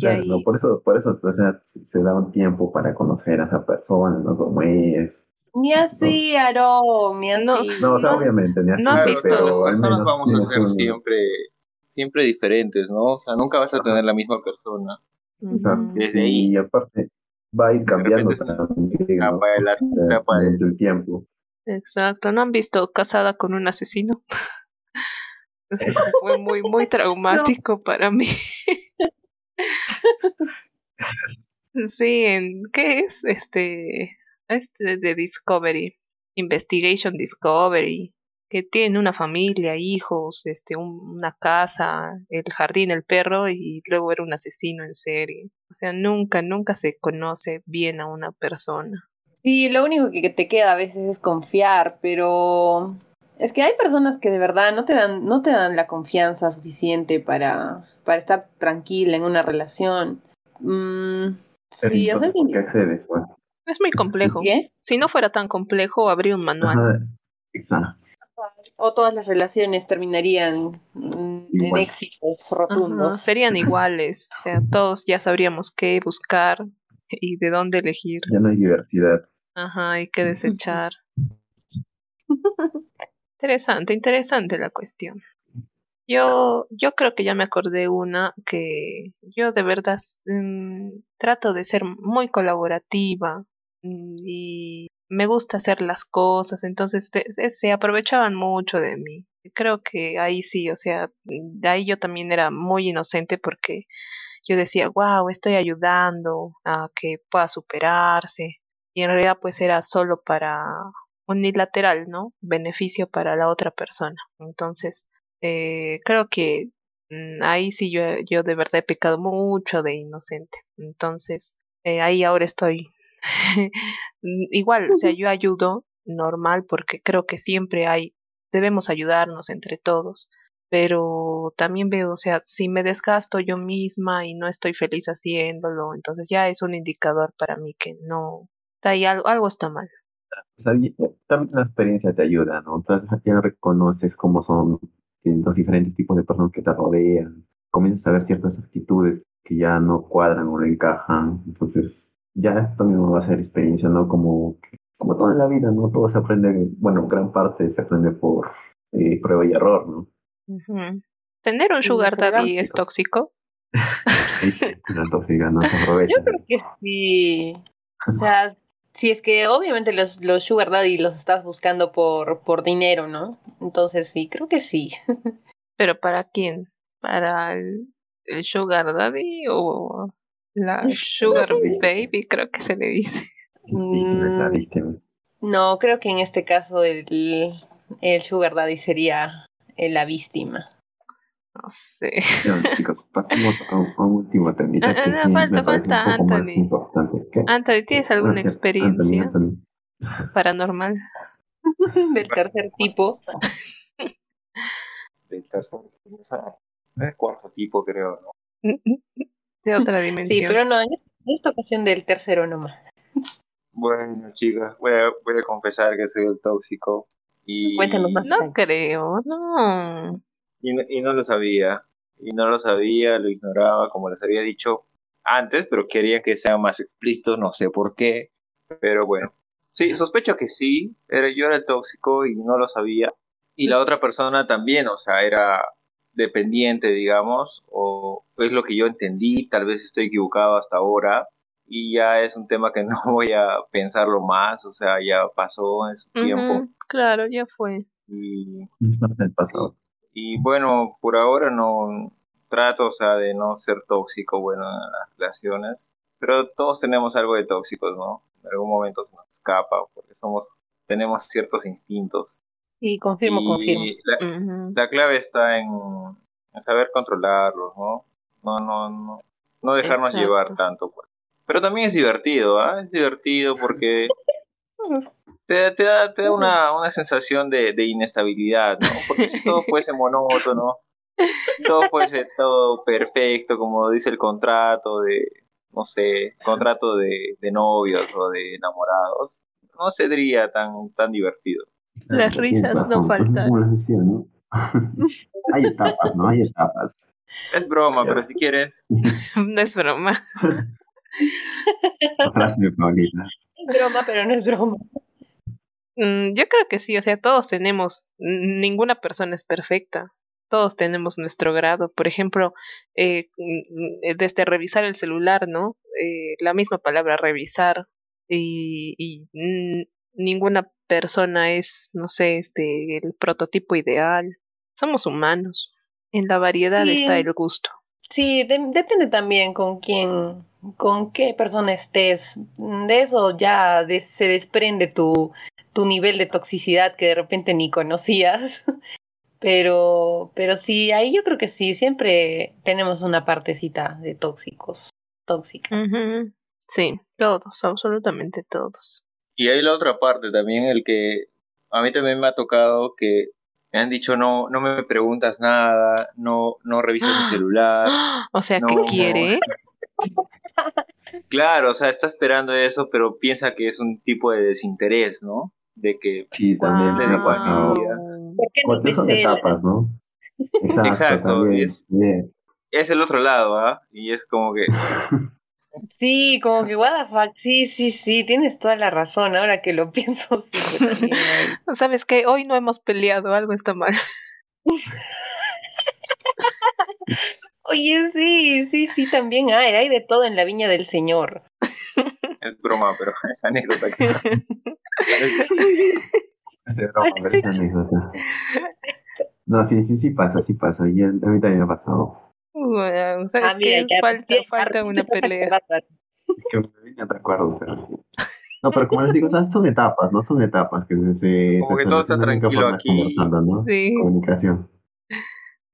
Claro, ahí, no, por eso, por eso o sea, se- da un tiempo para conocer a esa persona, ¿no? Cómo es. Ni así, Aarón, ni así. No, No, o sea, No- obviamente, ni así, no han Claro, visto- pero las personas vamos a ser un- siempre, siempre diferentes, ¿no? O sea, nunca vas a Ajá. tener la misma persona. Exacto. Desde ahí. Y aparte, va a ir cambiando también, ¿no? Etapa de la el tiempo. exacto. ¿No han visto casada con un asesino? [LAUGHS] Fue muy, muy traumático para mí. [LAUGHS] Sí, en ¿qué es? Este, este de Discovery, Investigation Discovery, que tiene una familia, hijos, este, un- una casa, el jardín, el perro y luego era un asesino en serie. O sea, nunca, nunca se conoce bien a una persona. Sí, lo único que te queda a veces es confiar, pero es que hay personas que de verdad no te dan, no te dan la confianza suficiente para, para estar tranquila en una relación. Mm. Es muy complejo. ¿qué? Si no fuera tan complejo, habría un manual. Ajá, exacto. O todas las relaciones terminarían en Igual. éxitos Ajá, rotundos. serían iguales. O sea, todos ya sabríamos qué buscar y de dónde elegir. Ya no hay diversidad. Ajá, hay que desechar. Interesante, interesante la cuestión. Yo, yo creo que ya me acordé una que yo de verdad mm, trato de ser muy colaborativa mm, y me gusta hacer las cosas, entonces se, aprovechaban mucho de mí. Creo que ahí sí, o sea, de ahí yo también era muy inocente porque yo decía, wow, estoy ayudando a que pueda superarse y en realidad pues era solo para unilateral, ¿no? Beneficio para la otra persona. Entonces, eh, creo que mm, ahí sí yo, yo de verdad he pecado mucho de inocente. Entonces, eh, ahí ahora estoy. [LAUGHS] Mm, Igual, o sea, yo ayudo normal porque creo que siempre hay, debemos ayudarnos entre todos. Pero también veo, o sea, si me desgasto yo misma y no estoy feliz haciéndolo, entonces ya es un indicador para mí que no, está ahí algo, algo está mal. O sea, y- también la experiencia te ayuda, ¿no? Entonces ya reconoces cómo son los diferentes tipos de personas que te rodean. Comienzas a ver ciertas actitudes que ya no cuadran o no encajan. Entonces, ya esto mismo va a ser experiencia, ¿no? Como, como todo en la vida, ¿no? Todo se aprende, bueno, gran parte se aprende por eh, prueba y error, ¿no? Ujú. ¿Tener un sugar daddy es tóxico? [LAUGHS] Sí, una tóxica no se aprovecha. Yo creo que sí. O sea, Si es que obviamente los, los sugar daddy los estás buscando por, por dinero, ¿no? Entonces sí, creo que sí. [LAUGHS] ¿Pero para quién? ¿Para el, el sugar daddy o la sugar baby? Creo que se le dice. No, creo que en este caso el, el sugar daddy sería eh, la víctima. No sé. Chicos, pasemos a un, a un último temita Ah, no, sí falta, falta Anthony. importante. ¿Qué? Anthony, ¿tienes alguna sí, experiencia Anthony, Anthony. paranormal? [LAUGHS] Del tercer tipo. [LAUGHS] Del tercer, o sea, cuarto tipo, creo, ¿no? De otra Sí, dimensión. pero no, en esta, en esta ocasión del tercero nomás. Bueno, chicas, voy a, voy a confesar que soy el tóxico. Y, Cuéntanos más. No creo, no. Y, no- y no lo sabía. Y no lo sabía, lo ignoraba, como les había dicho antes, pero quería que sean más explícitos, no sé por qué. Pero bueno, sí, sospecho que sí. Era, yo era el tóxico y no lo sabía. Y la otra persona también, o sea, era dependiente, digamos, o es lo que yo entendí, tal vez estoy equivocado hasta ahora. Y ya es un tema que [LAUGHS] no voy a pensarlo más, o sea, ya pasó en su tiempo. Claro, ya fue. Y Es parte del pasado. Y bueno, por ahora no trato, o sea, de no ser tóxico, bueno, en las relaciones, pero todos tenemos algo de tóxicos, ¿no? En algún momento se nos escapa, porque somos, tenemos ciertos instintos. Sí, confirmo, y confirmo. La, la clave está en, en saber controlarlos, ¿no? No, no, no, no dejarnos Exacto. llevar tanto, pues. Pero también es divertido, ¿ah? Es divertido porque [LAUGHS] te, te da, te da una, una sensación de, de inestabilidad, ¿no? Porque si todo fuese monótono, todo fuese todo perfecto, como dice el contrato de, no sé, contrato de, de novios o de enamorados, no sería tan, tan divertido. Las risas no pues, faltan. Como les decía, ¿no? [LAUGHS] Hay etapas, ¿no? Hay etapas. Es broma, pero si quieres, [LAUGHS] No es broma. [LAUGHS] Frase de Paulina. [LAUGHS] Broma, pero no es broma. Mm, Yo creo que sí, o sea, todos tenemos, ninguna persona es perfecta, todos tenemos nuestro grado. Por ejemplo, eh, mm, desde revisar el celular, ¿no? Eh, la misma palabra revisar y, y, ninguna persona es, no sé, este, el prototipo ideal. Somos humanos. En la variedad Sí. está el gusto. Sí, de- depende también con quién, con qué persona estés. De eso ya de- se desprende tu, tu nivel de toxicidad que de repente ni conocías. [LAUGHS] Pero, pero sí, ahí yo creo que sí, siempre tenemos una partecita de tóxicos, tóxica. Ujú. Sí, todos, absolutamente todos. Y hay la otra parte también, el que a mí también me ha tocado que me han dicho no, no me preguntas nada, no, no revisas mi [GASPS] celular. [GASPS] O sea, ¿qué No. [LAUGHS] Claro, o sea, está esperando eso, pero piensa que es un tipo de desinterés, ¿no? De que, Sí, también pasado. ¿Por qué no etapas, ¿no? [LAUGHS] Exacto, Exacto, también. y es- es el otro lado, ¿ah? Y es como que, [LAUGHS] Sí, como que what the fuck, sí, sí, sí, tienes toda la razón, ahora que lo [LAUGHS] pienso, sí. ¿Sabes qué? Hoy no hemos peleado, algo está mal. Oye, sí, sí, sí, también hay, hay de todo en la viña del Señor. [LAUGHS] es broma, pero [LAUGHS] es anécdota. que- [LAUGHS] Es broma, pero es anécdota. No, sí, sí, sí pasa, sí pasa. Y a mí también me ha pasado. ¿Sabes Ah, mira, qué? ya, Falta, una pelea. Es que me vine a recuerdo, pero sí. No, pero como les digo, o sea, son etapas, ¿no? Son etapas que se, Como se que todo está tranquilo aquí. ¿no? Sí, Comunicación.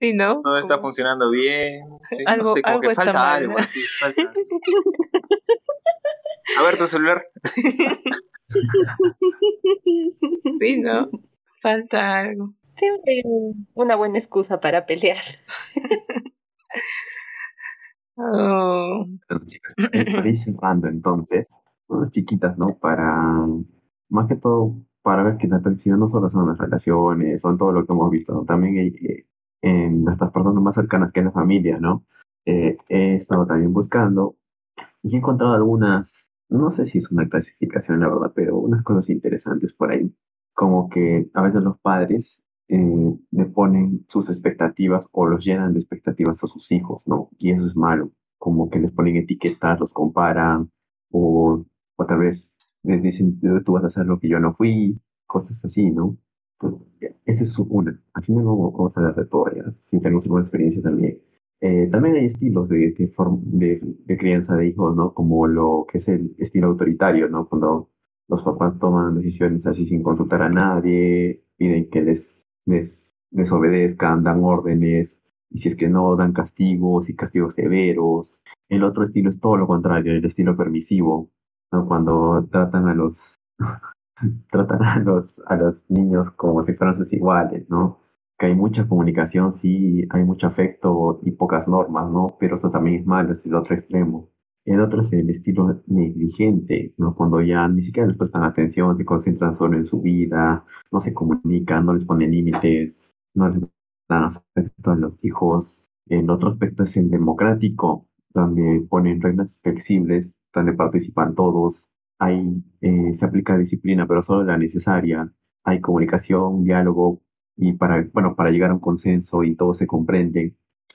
Sí, ¿no? No está funcionando bien. sí, no Algo- sé, como algo que falta mal, algo. ¿no? así, falta- A ver tu celular. [LAUGHS] Sí, ¿no? Falta algo. Siempre hay una buena excusa para pelear. Oh, eh, cerrando, entonces, unas chiquitas, ¿no? Para, más que todo, para ver que la toxicidad no solo son las relaciones, son todo lo que hemos visto, ¿no? También hay, eh, en nuestras personas más cercanas que es la familia, ¿no? Eh, he estado también buscando y he encontrado algunas, no sé si es una clasificación, la verdad, pero unas cosas interesantes por ahí. Como que a veces los padres eh, le ponen sus expectativas o los llenan de expectativas a sus hijos, ¿no? Y eso es malo, como que les ponen etiquetas, los comparan, o, o tal vez les dicen, tú vas a hacer lo que yo no fui, cosas así, ¿no? Esa es una. Aquí no vamos a hablar de todo, ya, si tenemos alguna experiencia también. Eh, también hay estilos de, de, de, de, crianza de hijos, ¿no? Como lo que es el estilo autoritario, ¿no? Cuando los papás toman decisiones así sin consultar a nadie, piden que les, les, dan órdenes, y si es que no, dan castigos y castigos severos. El otro estilo es todo lo contrario, el estilo permisivo, ¿no? Cuando tratan a los tratan a los, a los niños como si fueran sus iguales, ¿no? Que hay mucha comunicación, sí, hay mucho afecto y pocas normas, ¿no? Pero eso también es malo, es el otro extremo. El otro es el estilo negligente, ¿no? Cuando ya ni siquiera les prestan atención, se concentran solo en su vida, no se comunican, no les ponen límites, no les dan afecto a los hijos. El otro aspecto es el democrático, donde ponen reglas flexibles, donde participan todos, hay, eh, se aplica disciplina, pero solo la necesaria. Hay comunicación, diálogo, y para, bueno, para llegar a un consenso y todo se comprende.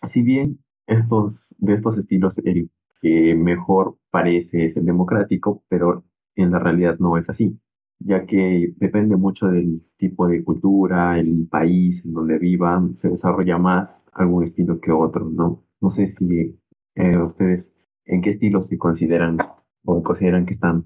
Si bien estos, de estos estilos, el que mejor parece es el democrático, pero en la realidad no es así, ya que depende mucho del tipo de cultura, el país en donde vivan, se desarrolla más algún estilo que otro, ¿no? No sé si eh, ustedes en qué estilo se consideran o consideran que están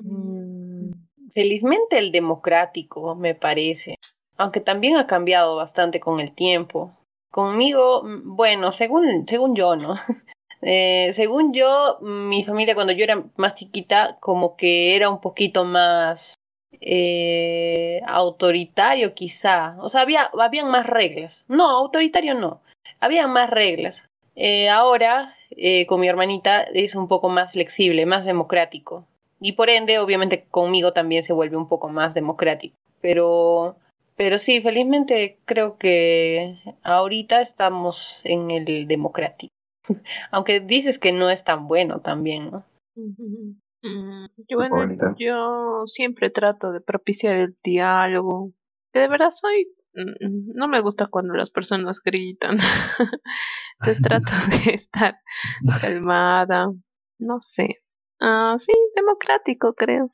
Mm, felizmente el democrático, me parece, aunque también ha cambiado bastante con el tiempo. Conmigo, mm, bueno, según, según yo, ¿no? [LAUGHS] Eh, según yo, mi familia cuando yo era más chiquita, como que era un poquito más eh, autoritario quizá. O sea, había, habían más reglas. No, autoritario no. Había más reglas. Eh, ahora, eh, con mi hermanita, es un poco más flexible, más democrático. Y por ende, obviamente, conmigo también se vuelve un poco más democrático. Pero, pero sí, felizmente creo que ahorita estamos en el democrático. [LAUGHS] Aunque dices que no es tan bueno también, ¿no? Mm, bueno, yo siempre trato de propiciar el diálogo. Que de verdad soy no me gusta cuando las personas gritan. [LAUGHS] Entonces trato [LAUGHS] de estar calmada. No sé. Ah, sí, democrático, creo.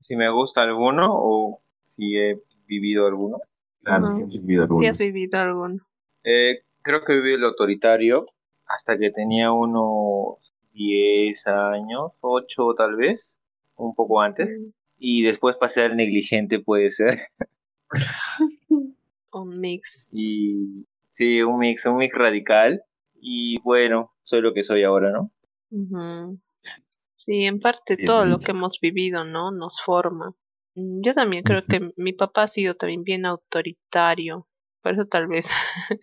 Si me gusta alguno o si he vivido alguno. Claro, si has vivido alguno. Si has vivido alguno. Eh, creo que viví el autoritario hasta que tenía unos 10 años, 8 tal vez, un poco antes. Mm. Y después pasé al negligente, puede ser. [LAUGHS] un mix. Y sí, un mix, un mix radical. Y bueno, soy lo que soy ahora, ¿no? Sí, en parte todo lo que hemos vivido, ¿no? Nos forma. Mm, yo también creo que mi papá ha sido también bien autoritario. Por eso tal vez [LAUGHS]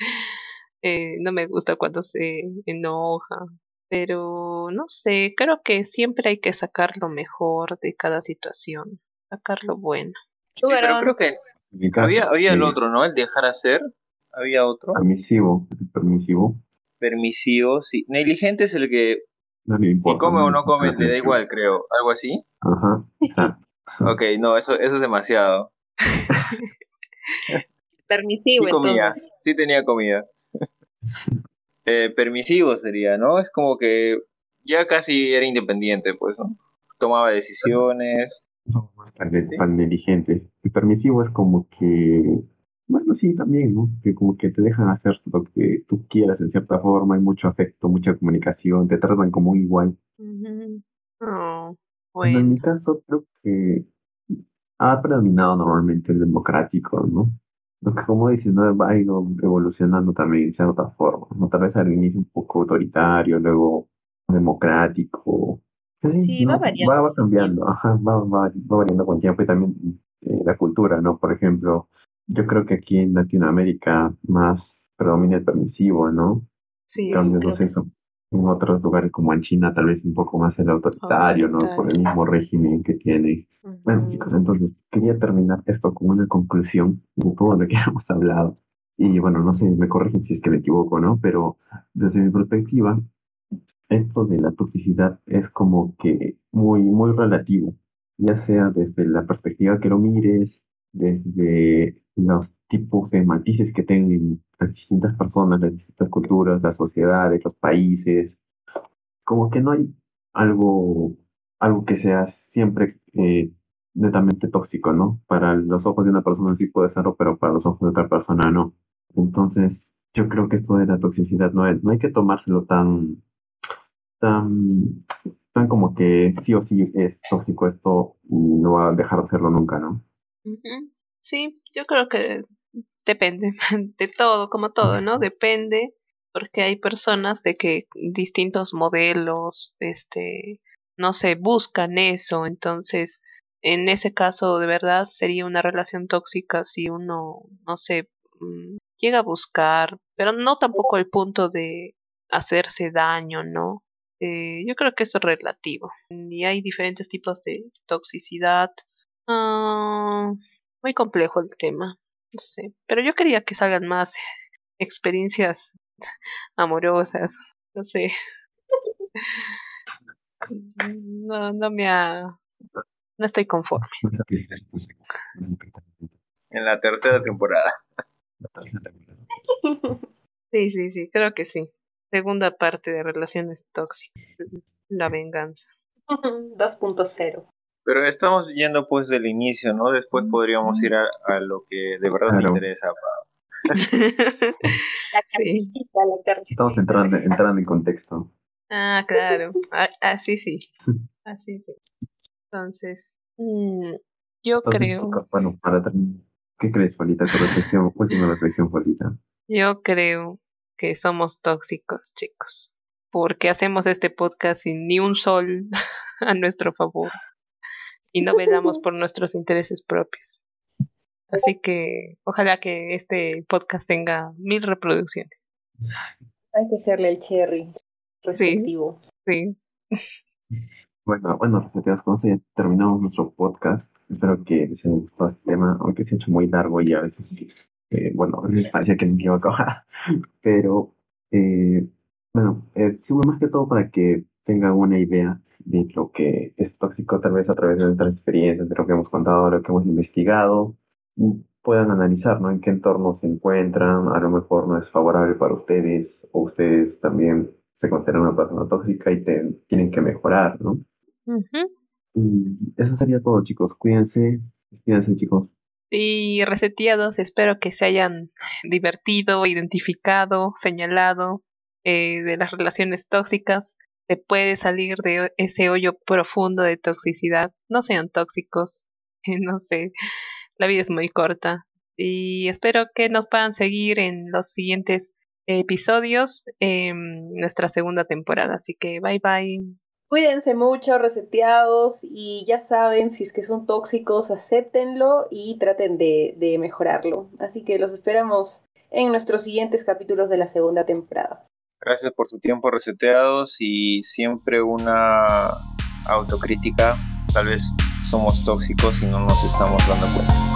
eh, no me gusta cuando se enoja. Pero no sé, creo que siempre hay que sacar lo mejor de cada situación, sacar lo bueno. pero creo que había, había el otro, ¿no? El dejar hacer. Había otro. Permisivo, permisivo. Permisivo, sí. Negligente es el que si come o no come, le da igual, creo. ¿Algo así? Ajá, exacto. Ok, no, eso, eso es demasiado. [LAUGHS] Permisivo, sí comía, sí tenía comida. [LAUGHS] Eh, permisivo sería, ¿no? Es como que ya casi era independiente, pues, ¿no? Tomaba decisiones. Tan, negligente. El permisivo es como que, bueno, sí, también, ¿no? Que como que te dejan hacer lo que tú quieras en cierta forma, hay mucho afecto, mucha comunicación, te tratan como igual. Oh, en mi caso, creo que ha predominado normalmente el democrático, ¿no? Lo que como dices, ¿no? ha ido evolucionando también de cierta forma, ¿no? Tal vez al inicio un poco autoritario, luego democrático, Sí, va variando. Va, cambiando, ajá, va, va, variando con tiempo y también eh, la cultura, ¿no? Por ejemplo, yo creo que aquí en Latinoamérica más predomina el permisivo, ¿no? Sí. No sé, en otros lugares como en China tal vez un poco más el autoritario, ¿no? Por el mismo régimen que tiene. Bueno, chicos, entonces quería terminar esto con una conclusión de todo lo que [LAUGHS] hemos hablado. Y bueno, no sé, me corrigen si es que me equivoco, ¿no? Pero desde mi perspectiva, esto de la toxicidad es como que muy, muy relativo, ya sea desde la perspectiva que lo mires, desde los tipos de matices que tengan las distintas personas, las distintas culturas, las sociedades, los países, como que no hay algo algo que sea siempre eh, netamente tóxico, ¿no? Para los ojos de una persona sí puede serlo, pero para los ojos de otra persona no. Entonces, yo creo que esto de la toxicidad no, es, no hay que tomárselo tan, tan, tan como que sí o sí es tóxico esto y no va a dejar de hacerlo nunca, ¿no? Sí, yo creo que depende [LAUGHS] de todo, como todo, ¿no? Depende porque hay personas de que distintos modelos, este, no sé, buscan eso, entonces en ese caso de verdad sería una relación tóxica si uno, no sé, mm, llega a buscar, pero no tampoco el punto de hacerse daño, ¿no? Eh, yo creo que eso es relativo. Y hay diferentes tipos de toxicidad. Ah, muy complejo el tema. No sé. Pero yo quería que salgan más experiencias [LAUGHS] amorosas. No sé. [LAUGHS] No, no me ha. No estoy conforme. En la tercera temporada. [LAUGHS] Sí, sí, sí, creo que sí. Segunda parte de relaciones tóxicas. La venganza. [LAUGHS] 2.0. Pero estamos yendo pues del inicio, ¿no? Después podríamos ir a, a lo que de verdad me interesa. [LAUGHS] la carnecita, la carnecita. Estamos entrando, entrando en contexto. Ah, claro. Así sí. Así [LAUGHS] sí. Entonces, mmm, yo Entonces, creo. Bueno, para terminar, ¿qué crees, Polita? Tu reflexión, última reflexión, Polita. Yo creo que somos tóxicos, chicos. Porque hacemos este podcast sin ni un sol [LAUGHS] a nuestro favor. Y no velamos por nuestros intereses propios. Así que ojalá que este podcast tenga mil reproducciones. Hay que hacerle el cherry respectivo. Sí. Bueno, bueno, reseteados, con eso ya terminamos nuestro podcast. Espero que les haya gustado este tema, aunque se ha hecho muy largo y a veces, eh, bueno, a veces parecía que a [LAUGHS] acabar. Pero, eh, bueno, eh, sirve más que todo para que tengan una idea de lo que es tóxico, tal vez a través de nuestras experiencias, de lo que hemos contado, lo que hemos investigado, puedan analizar, ¿no? En qué entorno se encuentran, a lo mejor no es favorable para ustedes, o ustedes también se consideran una persona tóxica y te, tienen que mejorar, ¿no? Y eso sería todo, chicos. Cuídense, cuídense, chicos. Y reseteados, espero que se hayan divertido, identificado, señalado eh, de las relaciones tóxicas. Se puede salir de ese hoyo profundo de toxicidad. No sean tóxicos. [LAUGHS] No sé, la vida es muy corta. Y espero que nos puedan seguir en los siguientes episodios en nuestra segunda temporada. Así que bye bye. Cuídense mucho, reseteados, y ya saben, si es que son tóxicos, acéptenlo y traten de, de mejorarlo. Así que los esperamos en nuestros siguientes capítulos de la segunda temporada. Gracias por su tiempo reseteados y siempre una autocrítica. Tal vez somos tóxicos y no nos estamos dando cuenta.